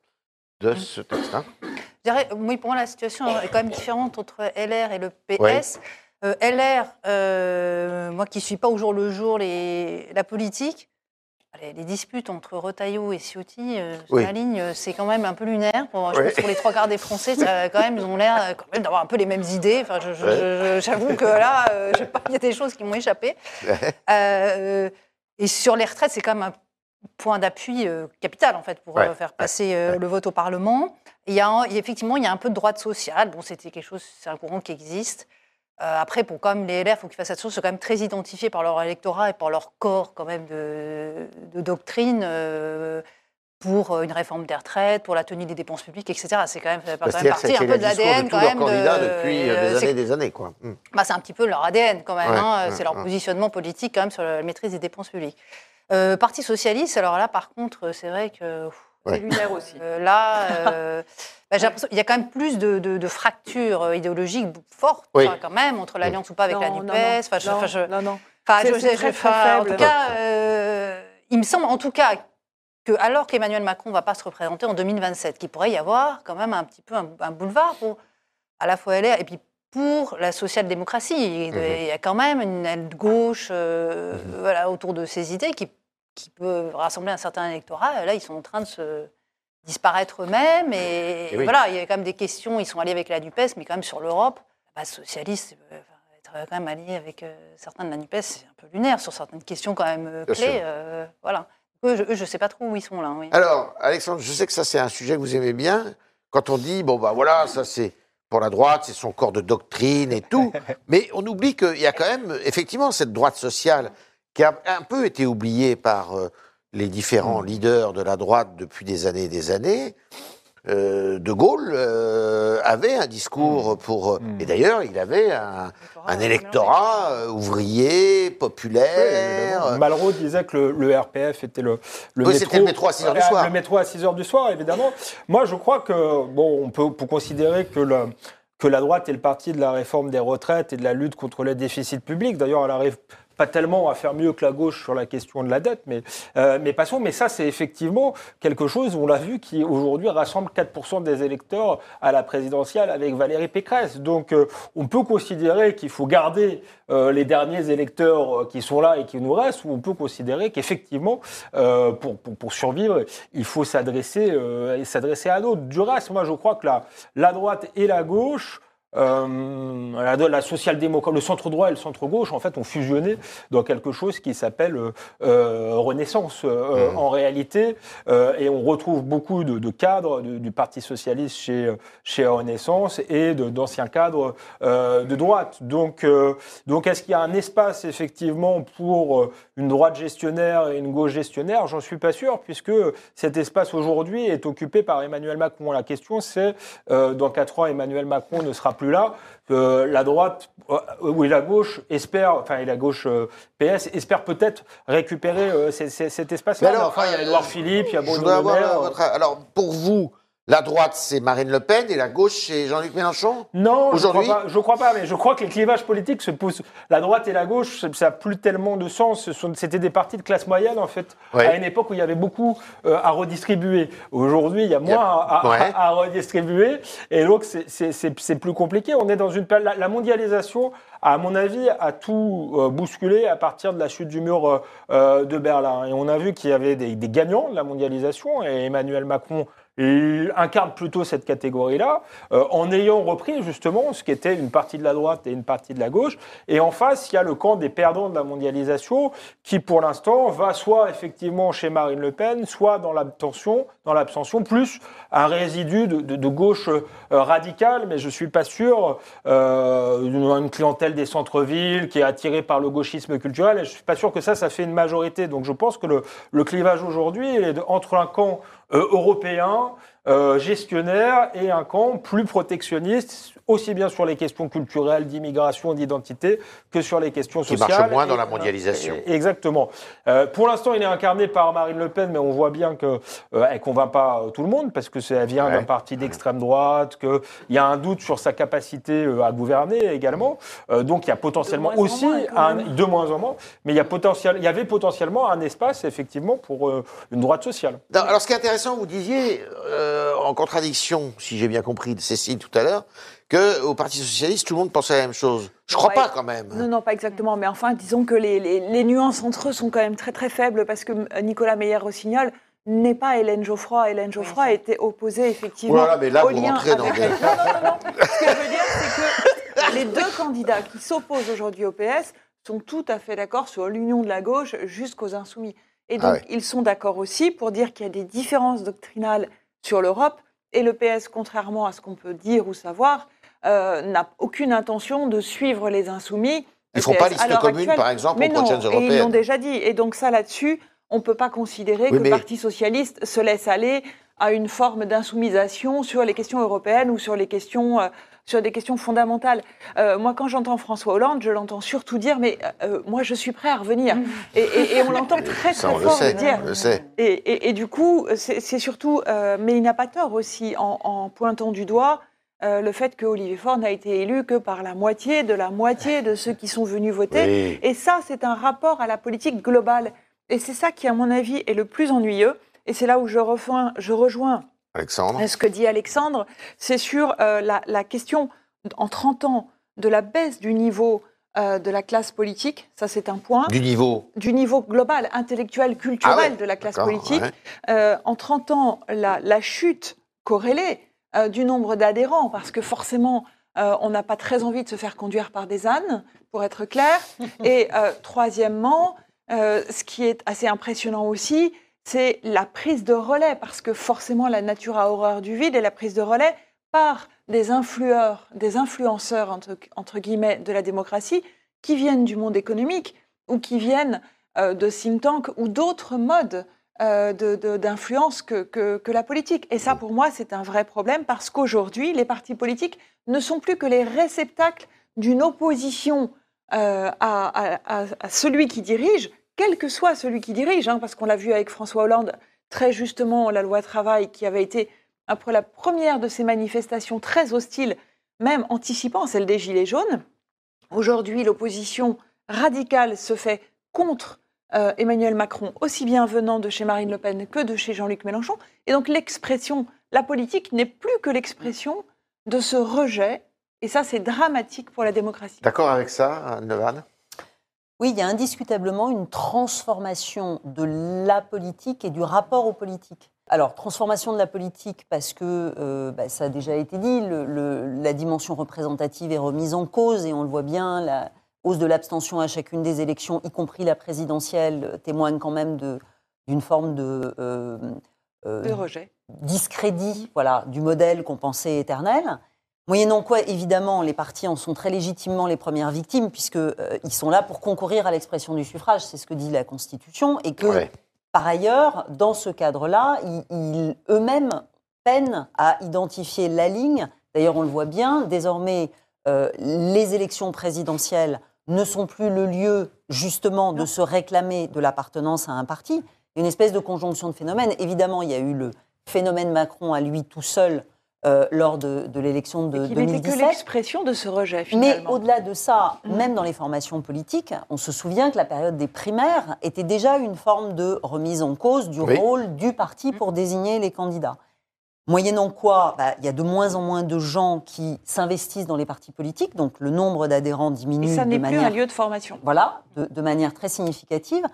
de ce texte. hein. Je dirais, oui, pour moi, la situation est quand même différente entre LR et le PS. Euh, LR, euh, moi qui ne suis pas au jour le jour les, la politique, les, les disputes entre Retailleau et Ciotti euh, sur la ligne, c'est quand même un peu lunaire. Pour, je Oui. pense pour les trois quarts des Français, ça, quand même, ils ont l'air quand même d'avoir un peu les mêmes idées. Enfin, Ouais. J'avoue que là, euh, je sais pas, il y a des choses qui m'ont échappé. Euh, et sur les retraites, c'est quand même un point d'appui euh, capital en fait pour Ouais, euh, faire passer euh, le vote au Parlement. Il y a un- effectivement, il y a un peu de droite sociale. Bon, c'était quelque chose, c'est un courant qui existe. Euh, après, pour quand même les LR, il faut qu'ils fassent attention, ils sont quand même très identifiés par leur électorat et par leur corps quand même de, de doctrine pour une réforme des retraites, pour la tenue des dépenses publiques, etc. C'est quand même, ça fait quand même partie un peu de l'ADN quand même. de- depuis des c'est- années des années. Quoi. Hum. bah, c'est un petit peu leur ADN quand même. Hein. c'est leur positionnement politique quand même sur la maîtrise des dépenses publiques. Euh, Parti socialiste, alors là par contre, c'est vrai que pff, Ouais. C'est lunaire aussi. euh, là, [LAUGHS] euh, bah, j'ai l'impression qu'il y a quand même plus de, de- de fractures euh, idéologiques fortes Oui. enfin, quand même entre l'alliance ou pas avec la Nupes. non, non, Enfin, je- non, non. Enfin, C'est- je- c'est je- très, très enfin, En tout cas, euh, il me semble en tout cas que alors qu'Emmanuel Macron ne va pas se représenter en 2027, qu'il pourrait y avoir quand même un petit peu un, un boulevard pour à la fois LR et puis pour la social-démocratie. Il Mhm. il y a quand même une aile gauche euh, Mhm. voilà, autour de ces idées qui, qui peut rassembler un certain électorat. Là, ils sont en train de se disparaître eux-mêmes. Et, Et oui. voilà, il y a quand même des questions. Ils sont alliés avec la NUPES, mais quand même sur l'Europe, base socialiste, euh, être quand même allié avec euh, certains de la NUPES, c'est un peu lunaire sur certaines questions quand même clés. voilà. Eux, je ne sais pas trop où ils sont là. Oui. Alors, Alexandre, je sais que ça, c'est un sujet que vous aimez bien. Quand on dit, bon, bah voilà, ça, c'est pour la droite, c'est son corps de doctrine et tout. [LAUGHS] Mais on oublie qu'il y a quand même, effectivement, cette droite sociale qui a un peu été oubliée par euh, les différents leaders de la droite depuis des années et des années. Euh, De Gaulle euh, avait un discours pour... Mm. Et d'ailleurs, il avait un, un électorat euh, ouvrier, populaire. Malraux disait que le, le RPF était le, le Oui, c'était le métro à 6 heures du Ah, soir. Le métro à 6 heures du soir, évidemment. Moi, je crois que, bon, on peut, peut considérer que, le- que la droite est le parti de la réforme des retraites et de la lutte contre les déficits publics. D'ailleurs, elle arrive pas tellement à faire mieux que la gauche sur la question de la dette, mais, euh, mais passons. Mais ça, c'est effectivement quelque chose, on l'a vu, qui aujourd'hui rassemble 4% des électeurs à la présidentielle avec Valérie Pécresse. Donc, euh, on peut considérer qu'il faut garder euh, les derniers électeurs euh, qui sont là et qui nous restent, ou on peut considérer qu'effectivement, pour, pour, survivre, il faut s'adresser s'adresser à d'autres. Du reste, moi, je crois que la, la droite et la gauche la, la social-démocrate, le centre-droit et le centre-gauche, en fait, ont fusionné dans quelque chose qui s'appelle euh, euh, Renaissance, euh, Mmh. en réalité. Et on retrouve beaucoup de, de cadres du, du Parti socialiste chez, chez Renaissance et d'anciens cadres de droite. Donc, donc est-ce qu'il y a un espace, effectivement, pour une droite gestionnaire et une gauche gestionnaire? J'en suis pas sûr, puisque cet espace aujourd'hui est occupé par Emmanuel Macron. La question, c'est, euh, dans quatre ans, Emmanuel Macron ne sera plus là. Euh, la droite euh, ou la gauche espère, enfin, et la gauche euh, PS espère peut-être récupérer euh, cet espace-là. Alors, enfin, il y a Édouard Philippe, il y a Bruno Le avoir Maire. votre... Alors, pour vous, la droite, c'est Marine Le Pen et la gauche, c'est Jean-Luc Mélenchon? Non, je Aujourd'hui? crois pas. Je crois pas, mais je crois que les clivages politiques se posent. La droite et la gauche, ça- n'a plus tellement de sens. C'était des partis de classe moyenne, en fait, Ouais. à une époque où il y avait beaucoup euh, à redistribuer. Aujourd'hui, il y a moins à, à- Ouais. à redistribuer, et donc c'est- plus compliqué. On est dans une la, la mondialisation, à mon avis, a tout euh, bousculé à partir de la chute du mur euh, euh, de Berlin. Et on a vu qu'il y avait des, des gagnants de la mondialisation, et Emmanuel Macron il incarne plutôt cette catégorie-là, euh, en ayant repris justement ce qui était une partie de la droite et une partie de la gauche. Et en face, il y a le camp des perdants de la mondialisation, qui pour l'instant va soit effectivement chez Marine Le Pen, soit dans l'abstention, dans l'abstention, plus un résidu de, de- de gauche euh, radicale, mais je suis pas sûr euh, une, clientèle des centres-villes qui est attirée par le gauchisme culturel. Et je suis pas sûr que ça, ça fait une majorité. Donc je pense que le, le clivage aujourd'hui est entre un camp européen, euh, gestionnaire, et un camp plus protectionniste, aussi bien sur les questions culturelles, d'immigration, d'identité, que sur les questions Qui sociales. marche moins dans la mondialisation. et- Exactement. Euh, pour l'instant, il est incarné par Marine Le Pen, mais on voit bien qu'elle ne convainc pas euh, tout le monde, parce que c'est- elle vient Ouais. d'un parti d'extrême droite, qu'il y a un doute sur sa capacité euh, à gouverner également. Euh, donc il y a potentiellement aussi, moins, un, de moins en moins, mais il y, a potentiel, il y avait potentiellement un espace, effectivement, pour euh, une droite sociale. Alors, ce qui est intéressant, vous disiez, euh, en contradiction, si j'ai bien compris, de Cécile tout à l'heure, qu'au Parti Socialiste, tout le monde pensait la même chose. Je crois Ouais. pas, quand même. Non, non, pas exactement. Mais enfin, disons que les, les- les nuances entre eux sont quand même très très faibles parce que euh, Nicolas Meyer-Rossignol n'est pas Hélène Geoffroy. Hélène Geoffroy était opposée effectivement Oh là là, mais là, au vous lien rentrez dans avec des-. Non, non, non, non. Ce que je veux dire, c'est que les deux candidats qui s'opposent aujourd'hui au PS sont tout à fait d'accord sur l'union de la gauche jusqu'aux insoumis. Et donc, Ah ouais. ils sont d'accord aussi pour dire qu'il y a des différences doctrinales sur l'Europe. Et le PS, contrairement à ce qu'on peut dire ou savoir, euh, n'a aucune intention de suivre les insoumis. Ils Le font pas liste commune, actuelle. par exemple, Mais aux non, prochaines et ils l'ont européennes. déjà dit. Et donc ça, là-dessus, on ne peut pas considérer Oui, que mais- le Parti socialiste se laisse aller à une forme d'insoumisation sur les questions européennes ou sur les questions, euh, sur des questions fondamentales. Euh, moi, quand j'entends François Hollande, je l'entends surtout dire, mais euh, moi, je suis prêt à revenir. Et, et- et on l'entend [LAUGHS] très, Ça, très le sait, dire. on le sait. Et, du coup, c'est c'est surtout, euh, mais il n'a pas tort aussi en, en pointant du doigt euh, le fait que Olivier Faure n'a été élu que par la moitié de la moitié de ceux qui sont venus voter. Oui. Et ça, c'est un rapport à la politique globale. Et c'est ça qui, à mon avis, est le plus ennuyeux. Et c'est là où je rejoins, je rejoins Alexandre ce que dit Alexandre, c'est sur euh, la, la question, en 30 ans, de la baisse du niveau euh, de la classe politique. Ça, c'est un point Du niveau. du niveau global, intellectuel, culturel Ah ouais, de la classe politique. ouais. Euh, en 30 ans, la, la chute corrélée du nombre d'adhérents, parce que forcément, on n'a pas très envie de se faire conduire par des ânes, pour être clair. Et troisièmement, ce qui est assez impressionnant aussi, c'est la prise de relais, parce que forcément, la nature a horreur du vide, et la prise de relais par des des influenceurs, entre, guillemets, de la démocratie, qui viennent du monde économique ou qui viennent euh, de think tanks ou d'autres modes euh, d'influence que, la politique. Et ça, pour moi, c'est un vrai problème parce qu'aujourd'hui, les partis politiques ne sont plus que les réceptacles d'une opposition euh, à celui qui dirige, quel que soit celui qui dirige, hein, parce qu'on l'a vu avec François Hollande, très justement, la loi travail qui avait été, après la première de ces manifestations très hostiles, même anticipant celle des Gilets jaunes. Aujourd'hui, l'opposition radicale se fait contre euh, Emmanuel Macron, aussi bien venant de chez Marine Le Pen que de chez Jean-Luc Mélenchon. Et donc l'expression, la politique n'est plus que l'expression de ce rejet. Et ça, c'est dramatique pour la démocratie. D'accord avec ça, Nevan Oui, il y a indiscutablement une transformation de la politique et du rapport aux politiques. Alors, transformation de la politique parce que, euh, bah, ça a déjà été dit, le- le- la dimension représentative est remise en cause et on le voit bien, la hausse de l'abstention à chacune des élections, y compris la présidentielle, euh, témoigne quand même de- d'une forme de... euh, euh, Le rejet. discrédit voilà, du modèle qu'on pensait éternel. Moyennant quoi, évidemment, les partis en sont très légitimement les premières victimes, puisqu'ils sont là pour concourir à l'expression du suffrage, c'est ce que dit la Constitution, et que, Ouais. par ailleurs, dans ce cadre-là, ils, ils eux-mêmes peinent à identifier la ligne. D'ailleurs, on le voit bien, désormais, euh, les élections présidentielles ne sont plus le lieu, justement, de se réclamer de l'appartenance à un parti. Il y a une espèce de conjonction de phénomènes. Évidemment, il y a eu le phénomène Macron à lui tout seul euh, lors de, de l'élection de Et qui n'était que 2017. l'expression de ce rejet, Mais finalement. au-delà de ça, Mm. même dans les formations politiques, on se souvient que la période des primaires était déjà une forme de remise en cause du Oui. rôle du parti pour désigner les candidats. Moyennant quoi, bah, il y a de moins en moins de gens qui s'investissent dans les partis politiques, donc le nombre d'adhérents diminue Et ça de n'est plus manière un lieu de formation. voilà, de, de manière très significative.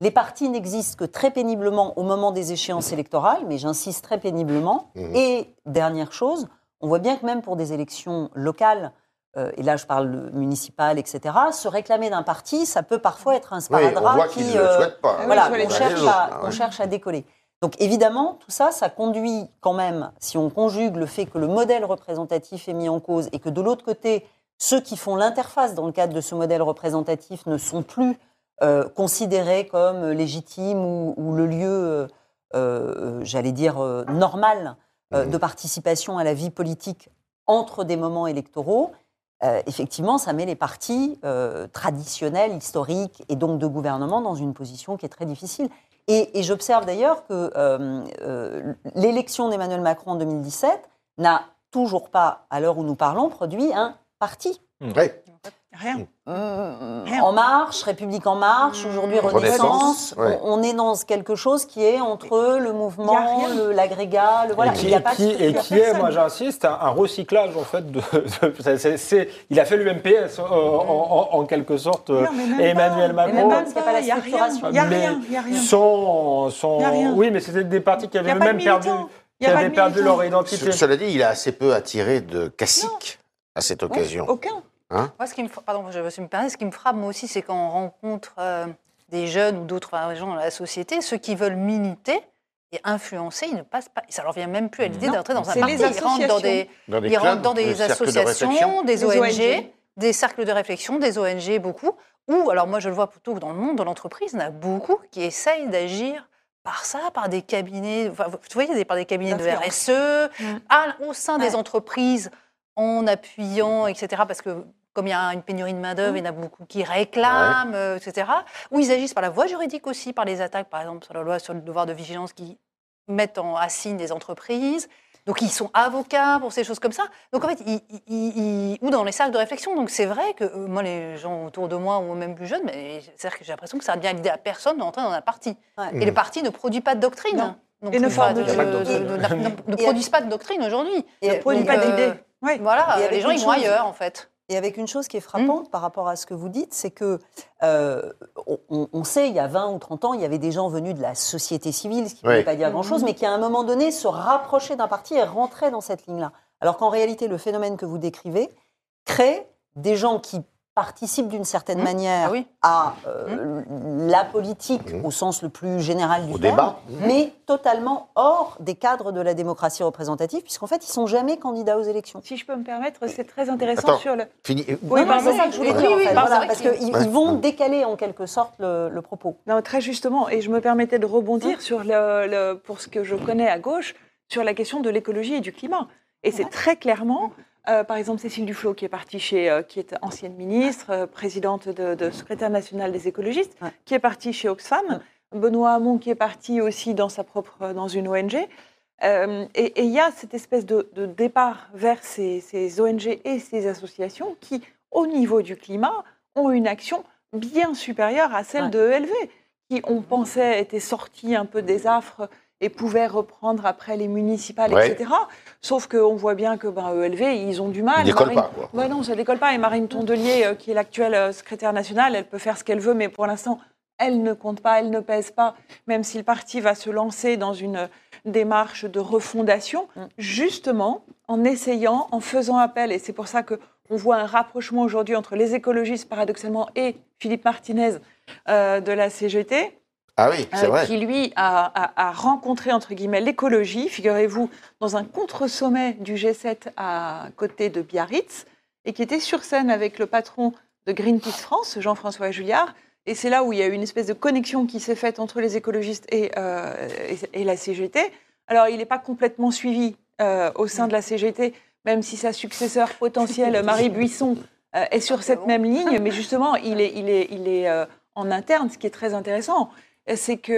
Les partis n'existent que très péniblement au moment des échéances électorales, mais j'insiste très péniblement. Mhm. Et dernière chose, on voit bien que même pour des élections locales, euh, et là je parle municipales, etc., se réclamer d'un parti, ça peut parfois être un Oui, on sparadrap voit qui, qu'ils ne le euh, souhaitent pas. oui, voilà, chercher. cherche, autres, à, hein, ouais. cherche à décoller. Donc évidemment, tout ça, ça conduit quand même, si on conjugue le fait que le modèle représentatif est mis en cause et que de l'autre côté, ceux qui font l'interface dans le cadre de ce modèle représentatif ne sont plus euh, considérés comme légitimes ou, ou le lieu, euh, euh, j'allais dire, normal Mhm. de participation à la vie politique entre des moments électoraux. Effectivement, ça met les partis traditionnels, historiques et donc de gouvernement dans une position qui est très difficile. Et, et j'observe d'ailleurs que l'élection d'Emmanuel Macron en 2017 n'a toujours pas, à l'heure où nous parlons, produit un parti. Rien. Mmh, En marche, République en marche, aujourd'hui Renaissance, Renaissance. ouais. On, on est dans quelque chose qui est entre le mouvement, rien. l'agrégat, le voilà. et Il qui, y a pas de qui- et qui est, moi j'insiste, un, un recyclage en fait de. il a fait l'UMPS euh, en, en- en quelque sorte, euh, Non, mais même Emmanuel pas. Macron. même pas parce qu'il n'y a pas la Il y a rien. Il y a Mais rien. Il y a rien. Sans, sans- Y a rien. Oui, mais c'était des partis qui Il avaient même perdu. Il qui avaient perdu leur identité. Ce- Cela dit, il a assez peu attiré de caciques à cette occasion. Aucun. Moi, ce qui me, fra- pardon, je, je me permets, ce qui me frappe moi aussi, c'est quand on rencontre euh, des jeunes ou d'autres enfin, gens dans la société, ceux qui veulent militer et influencer, ils ne passent pas. Ça leur vient même plus à l'idée d'entrer dans un parti. Ils rentrent dans des, Dans des ils rentrent clubs, dans des des cercles de associations, des, ONG, ONG. des cercles de réflexion, des ONG, beaucoup. Ou, alors moi je le vois plutôt que dans le monde, dans l'entreprise, il y en a beaucoup qui essayent d'agir par ça, par des cabinets, enfin, vous voyez, par des cabinets de. RSE, Mm. à- au sein des entreprises, en appuyant, etc. Parce que comme il y a une pénurie de main-d'œuvre, il y en a beaucoup qui réclament, euh, etc. Ou ils agissent par la voie juridique aussi, par les attaques, par exemple, sur la loi sur le devoir de vigilance qui mettent en assigne des entreprises. Donc ils sont avocats pour ces choses comme ça. Donc en fait, ils, ils- ils- ou dans les cercles de réflexion. Donc c'est vrai que euh, moi, les gens autour de moi ou même plus jeunes, mais c'est-à-dire que j'ai l'impression que ça a bien l'idée à personne d'entrer dans un parti. Ouais. Et le parti ne produit pas de doctrine. Non. Donc, Et ne pas de- pas de de- doctrine. de- [LAUGHS] ne- produisent pas de doctrine aujourd'hui. Et- Ne produit Donc, pas euh, d'idées. Oui. Voilà, les gens ils vont ailleurs en fait. Et avec une chose qui est frappante par rapport à ce que vous dites, c'est que euh, on, on sait, il y a 20 ou 30 ans, il y avait des gens venus de la société civile, ce qui ne Oui. veut pas dire grand-chose, mais qui à un moment donné se rapprochaient d'un parti et rentraient dans cette ligne-là. Alors qu'en réalité, le phénomène que vous décrivez crée des gens qui participe d'une certaine Mmh. manière Ah oui. à euh, la politique Mmh. au sens le plus général du Au terme, débat. Mmh. mais totalement hors des cadres de la démocratie représentative, puisqu'en fait, ils sont jamais candidats aux élections. Si je peux me permettre, c'est très intéressant Attends. sur le. Fini. Oui, Non, c'est ça que je voulais Oui, dire, en fait. Voilà, parce qu'ils Ouais. ils vont décaler en quelque sorte le, le propos. Non, très justement, et je me permettais de rebondir sur le, le- pour ce que je connais à gauche, sur la question de l'écologie et du climat. Et c'est très clairement, euh, par exemple, Cécile Duflot, qui est partie chez, euh, qui est ancienne ministre, euh, présidente de, de secrétaire nationale des écologistes, Ouais. qui est partie chez Oxfam, Benoît Hamon, qui est parti aussi dans sa propre, dans une ONG. Euh, et et il y a cette espèce de, de départ vers ces, ces ONG et ces associations qui, au niveau du climat, ont une action bien supérieure à celle Ouais. de ELV, qui, on pensait, était sortie un peu des affres et pouvait reprendre après les municipales, Ouais. etc. Sauf qu'on voit bien que ben, ELV, ils ont du mal. Il décolle Marine- pas, quoi. Ouais, non, ça décolle pas. Et Marine Tondelier, euh, qui est l'actuelle euh, secrétaire nationale, elle peut faire ce qu'elle veut, mais pour l'instant, elle ne compte pas, elle ne pèse pas, même si le parti va se lancer dans une euh, démarche de refondation, Mm. justement en essayant, en faisant appel, et c'est pour ça que on voit un rapprochement aujourd'hui entre les écologistes, paradoxalement, et Philippe Martinez euh, de la CGT, Ah oui, c'est euh, vrai. qui lui a, a- a rencontré entre guillemets l'écologie, figurez-vous, dans un contre-sommet du G7 à côté de Biarritz, et qui était sur scène avec le patron de Greenpeace France, Jean-François Julliard. Et c'est là où il y a eu une espèce de connexion qui s'est faite entre les écologistes et, euh, et, et la CGT. Alors, il n'est pas complètement suivi euh, au sein de la CGT, même si sa successeur potentielle, [LAUGHS] Marie Buisson, euh, est sur cette même ligne. Mais justement, il est, il est, il est euh, en interne, ce qui est très intéressant c'est qu'il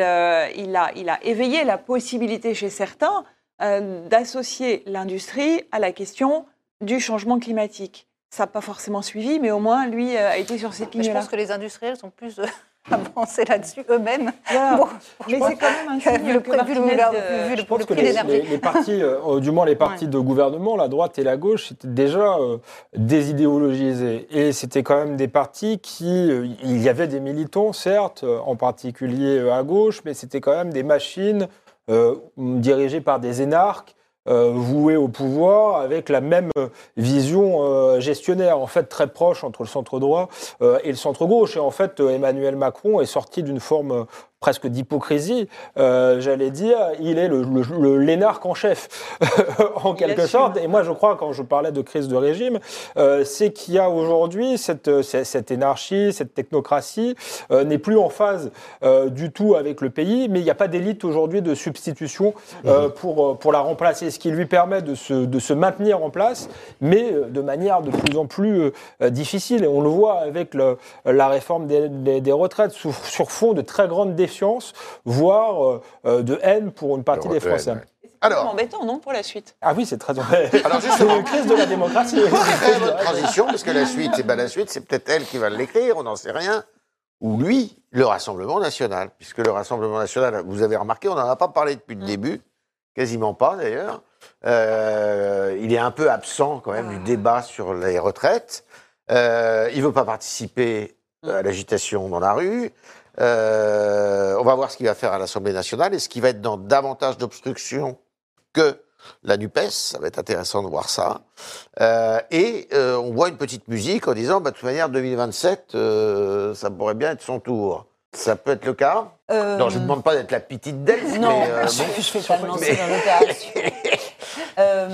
euh, il a, il a éveillé la possibilité chez certains euh, d'associer l'industrie à la question du changement climatique. Ça n'a pas forcément suivi, mais au moins, lui euh, a été sur cette Mais je ligne-là. pense que les industriels sont plus [LAUGHS] euh, avancés là-dessus eux-mêmes. Voilà. Bon, mais c'est quand même un signe le, que prix- vu le- Martinez, vu euh, le- Je pense le que prix les, d'énergie. les- les partis, euh, [LAUGHS] du moins les partis de gouvernement, la droite et la gauche, c'était déjà euh, désidéologisés. Et c'était quand même des partis qui, euh, il y avait des militants, certes, euh, en particulier euh, à gauche, mais c'était quand même des machines euh, dirigées par des énarques. Euh, voués au pouvoir avec la même euh, vision euh, gestionnaire, en fait très proche entre le centre droit euh, et le centre gauche. Et en fait, Emmanuel Macron est sorti d'une forme presque d'hypocrisie, euh, j'allais dire, il est le, le, le l'énarque en chef, [LAUGHS] en Il quelque assume. sorte. Et moi, je crois, quand je parlais de crise de régime, euh, c'est qu'il y a aujourd'hui cette, euh, cette, cette énarchie, cette technocratie euh, n'est plus en phase euh, du tout avec le pays, mais il n'y a pas d'élite aujourd'hui de substitution euh, pour, pour la remplacer, ce qui lui permet de se, de se maintenir en place, mais de manière de plus en plus difficile. Et on le voit avec le- la réforme des, des- des retraites sur, sur fond de très grande voire euh, euh, de haine pour une partie des haine, Français. ouais. C'est Alors- même embêtant, non, pour la suite? Ah oui, c'est très [LAUGHS] Alors C'est justement, une crise de la démocratie. très [LAUGHS] bonne transition, parce que la suite, c'est ben, la suite, c'est peut-être elle qui va l'écrire, on n'en sait rien. Ou lui, le Rassemblement national. Puisque le Rassemblement national, vous avez remarqué, on n'en a pas parlé depuis le début, quasiment pas d'ailleurs. Euh, il est un peu absent quand même du débat sur les retraites. Euh, il ne veut pas participer à l'agitation dans la rue. Euh, on va voir ce qu'il va faire à l'Assemblée nationale. Est-ce qu'il va être dans davantage d'obstruction que la NUPES Ça va être intéressant de voir ça. Euh, et euh, on voit une petite musique en disant, bah, de toute manière, 2027, euh, ça pourrait bien être son tour. Ça peut être le cas? Non, je ne demande pas d'être la petite d'elle, Non, mais je ne vais pas me lancer mais- dans. [LAUGHS] Euh,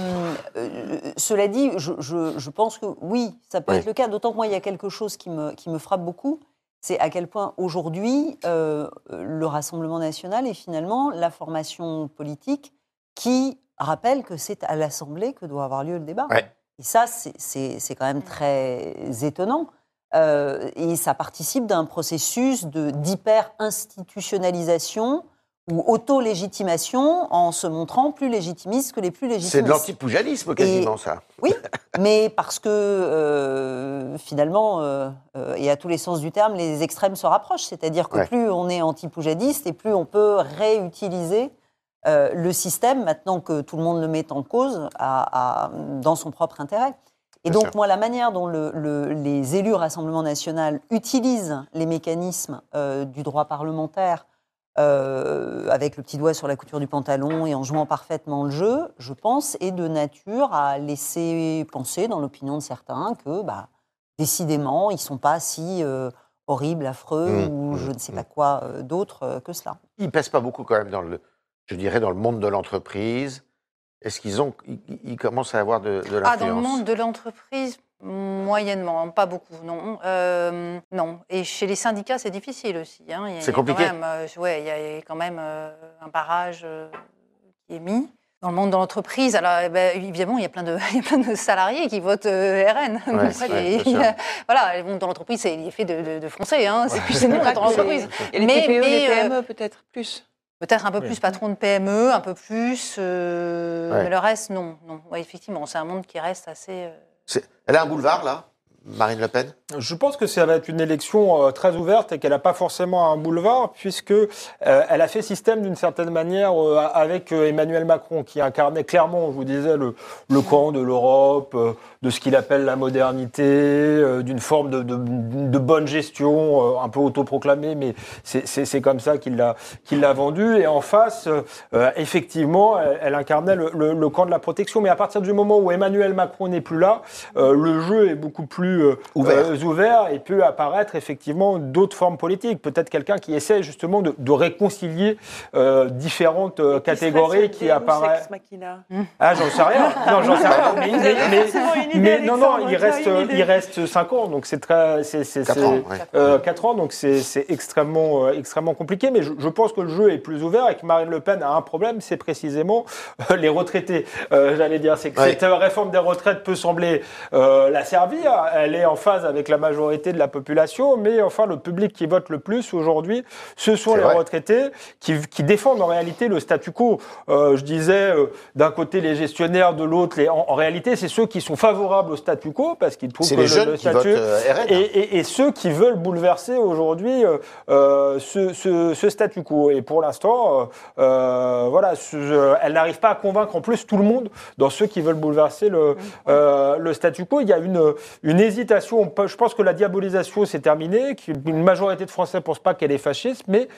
euh, cela dit, je, je- je pense que oui, ça peut Oui. être le cas. D'autant que moi, il y a quelque chose qui me, qui me frappe beaucoup. C'est à quel point aujourd'hui, euh, le Rassemblement national est finalement la formation politique qui rappelle que c'est à l'Assemblée que doit avoir lieu le débat. Ouais. Et ça, c'est- quand même très étonnant. Euh, et ça participe d'un processus de- d'hyper-institutionnalisation ou auto-légitimation en se montrant plus légitimiste que les plus légitimistes. C'est de l'antipoujanisme quasiment, ça. Oui, [LAUGHS] mais parce que euh, finalement, euh, euh, et à tous les sens du terme, les extrêmes se rapprochent. C'est-à-dire que Ouais. plus on est anti-poujadiste et plus on peut réutiliser euh, le système, maintenant que tout le monde le met en cause, à- à- dans son propre intérêt. Et Bien donc, sûr. moi, la manière dont le- le- les élus Rassemblement national utilisent les mécanismes du droit parlementaire, euh, avec le petit doigt sur la couture du pantalon et en jouant parfaitement le jeu, je pense, est de nature à laisser penser dans l'opinion de certains que bah, décidément, ils ne sont pas si euh, horribles, affreux Mmh, ou mmh, je ne sais mmh. pas quoi euh, d'autre euh, que cela. Ils pèsent pas beaucoup quand même dans le, je dirais, dans le monde de l'entreprise. Est-ce qu'ils ont, ils, ils commencent à avoir de, de l'influence Ah, dans le monde de l'entreprise, moyennement, pas beaucoup, non. Euh, non. Et chez les syndicats, c'est difficile aussi. hein. Il y a- C'est il y a quand compliqué. même, euh, ouais, il y a il y a quand même euh, un barrage euh, qui est mis. Dans le monde de l'entreprise, alors eh ben, évidemment, il y, a plein de, [LAUGHS] il y a plein de salariés qui votent euh, RN. Ouais, Donc, ouais, les- bien sûr. [LAUGHS] voilà, le monde de l'entreprise, c'est il est fait de, de, de Français. Hein. C'est c'est nous, quand on est entreprise. Et les Mais- TPE, les mais, euh, PME peut-être plus. Peut-être un peu Oui. plus patron de PME, un peu plus. euh, Ouais. Mais le reste, non. non. Ouais, effectivement, c'est un monde qui reste assez. euh, Elle a un boulevard là, Marine Le Pen? Je pense que ça va être une élection euh, très ouverte et qu'elle n'a pas forcément un boulevard, puisque euh, elle a fait système d'une certaine manière euh, avec euh, Emmanuel Macron, qui incarnait clairement, je vous disais, le, le camp de l'Europe, de ce qu'il appelle la modernité, d'une forme de, bonne gestion, un peu autoproclamée, mais c'est- comme ça qu'il l'a l'a vendu. Et en face, effectivement, elle, incarnait le, camp de la protection. Mais à partir du moment où Emmanuel Macron n'est plus là, le jeu est beaucoup plus euh, Ouvert. euh, ouvert et peut apparaître effectivement d'autres formes politiques. Peut-être quelqu'un qui essaie justement de, de réconcilier euh, différentes catégories qui apparaissent. Ah, j'en sais rien. [LAUGHS] Non, j'en sais rien. Mais, mais- mais- forcément une idée, mais non, non, il reste, il reste 5 ans, donc c'est très, c'est, c'est, Quatre c'est- ans, ouais. euh, quatre ans, donc c'est, c'est extrêmement, euh, extrêmement compliqué. Mais je, je pense que le jeu est plus ouvert et que Marine Le Pen a un problème, c'est précisément euh, les retraités. Euh, j'allais dire, c'est que Ouais. cette réforme des retraites peut sembler euh, la servir. Elle est en phase avec la majorité de la population, mais enfin le public qui vote le plus aujourd'hui, ce sont les vrai. retraités qui, qui défendent en réalité le statu quo. Euh, je disais euh, d'un côté les gestionnaires, de l'autre les. En, en réalité, c'est ceux qui sont favorables au statu quo parce qu'ils trouvent que les le- jeunes le qui votent statut euh, RN. et, et- et ceux qui veulent bouleverser aujourd'hui ce, ce- ce statu quo. Et pour l'instant, voilà, ce- elle n'arrive pas à convaincre en plus tout le monde dans ceux qui veulent bouleverser le, euh, le statu quo. Il y a une, une Je pense que la diabolisation s'est terminée. qu'une majorité de Français ne pense pas qu'elle est fasciste, mais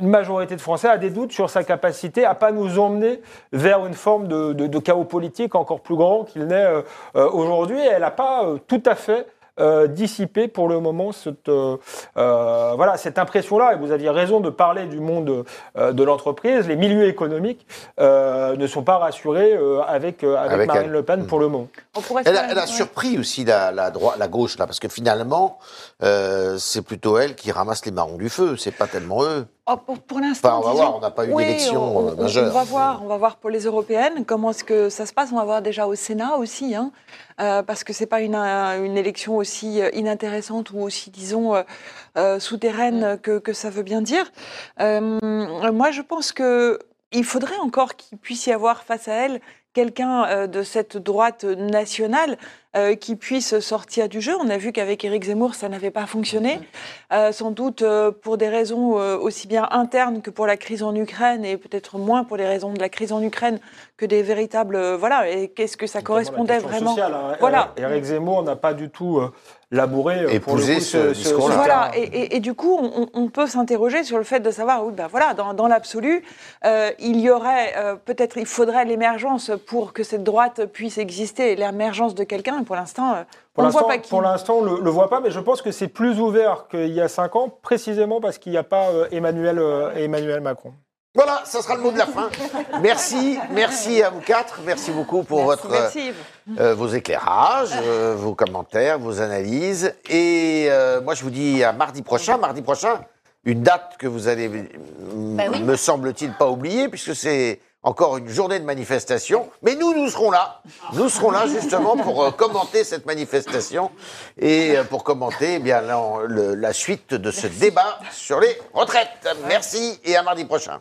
une majorité de Français a des doutes sur sa capacité à pas nous emmener vers une forme de, de- chaos politique encore plus grand qu'il n'est euh, euh, aujourd'hui. Elle n'a pas euh, tout à fait euh, dissipé pour le moment cette, euh, euh, voilà, cette impression-là. Et vous aviez raison de parler du monde euh, de l'entreprise. Les milieux économiques euh, ne sont pas rassurés euh, avec, euh, avec, Avec Marine elle. Le Pen pour le moment. Elle a, une- elle a ouais. surpris aussi la, la, droite, la gauche là, parce que finalement, euh, c'est plutôt elle qui ramasse les marrons du feu. C'est pas tellement eux. Oh, pour pour l'instant, Enfin, on va disons- voir, on n'a pas eu Oui, d'élection on- euh, majeure. On va voir, on va voir pour les européennes comment est-ce que ça se passe. On va voir déjà au Sénat aussi, hein, euh, parce que c'est pas une, euh, une élection aussi inintéressante ou aussi, disons, euh, souterraine que, que ça veut bien dire. Euh, moi, je pense que il faudrait encore qu'il puisse y avoir face à elle quelqu'un euh, de cette droite nationale euh, qui puisse sortir du jeu. On a vu qu'avec Éric Zemmour, ça n'avait pas fonctionné, Euh, sans doute euh, pour des raisons aussi bien internes que pour la crise en Ukraine, et peut-être moins pour les raisons de la crise en Ukraine que des véritables... voilà, et qu'est-ce que ça correspondait Notamment vraiment sociale, hein. Voilà. Éric Zemmour n'a pas du tout euh, labouré euh, pour le Épousé coup, ce discours-là. Voilà, et, et- et du coup, on, on peut s'interroger sur le fait de savoir, oui, ben voilà, dans, dans l'absolu, euh, il y aurait euh, peut-être, il faudrait l'émergence pour que cette droite puisse exister, l'émergence de quelqu'un. Et pour l'instant, euh, Pour on ne voit l'instant, pas qui. pour l'instant, on le, le voit pas, mais je pense que c'est plus ouvert qu'il y a cinq ans, précisément parce qu'il n'y a pas euh, Emmanuel, euh, Emmanuel Macron. Voilà, ça sera le mot de la fin. Merci, merci à vous quatre. Merci beaucoup pour votre, Merci Yves. euh, vos éclairages, euh, vos commentaires, vos analyses. Et euh, moi, je vous dis à mardi prochain. Mardi prochain, une date que vous allez, Bah oui. me semble-t-il, pas oublier, puisque c'est encore une journée de manifestation. Mais nous, nous serons là. Nous serons là justement pour euh, commenter cette manifestation et euh, pour commenter eh bien, la suite de ce débat sur les retraites. Merci et à mardi prochain.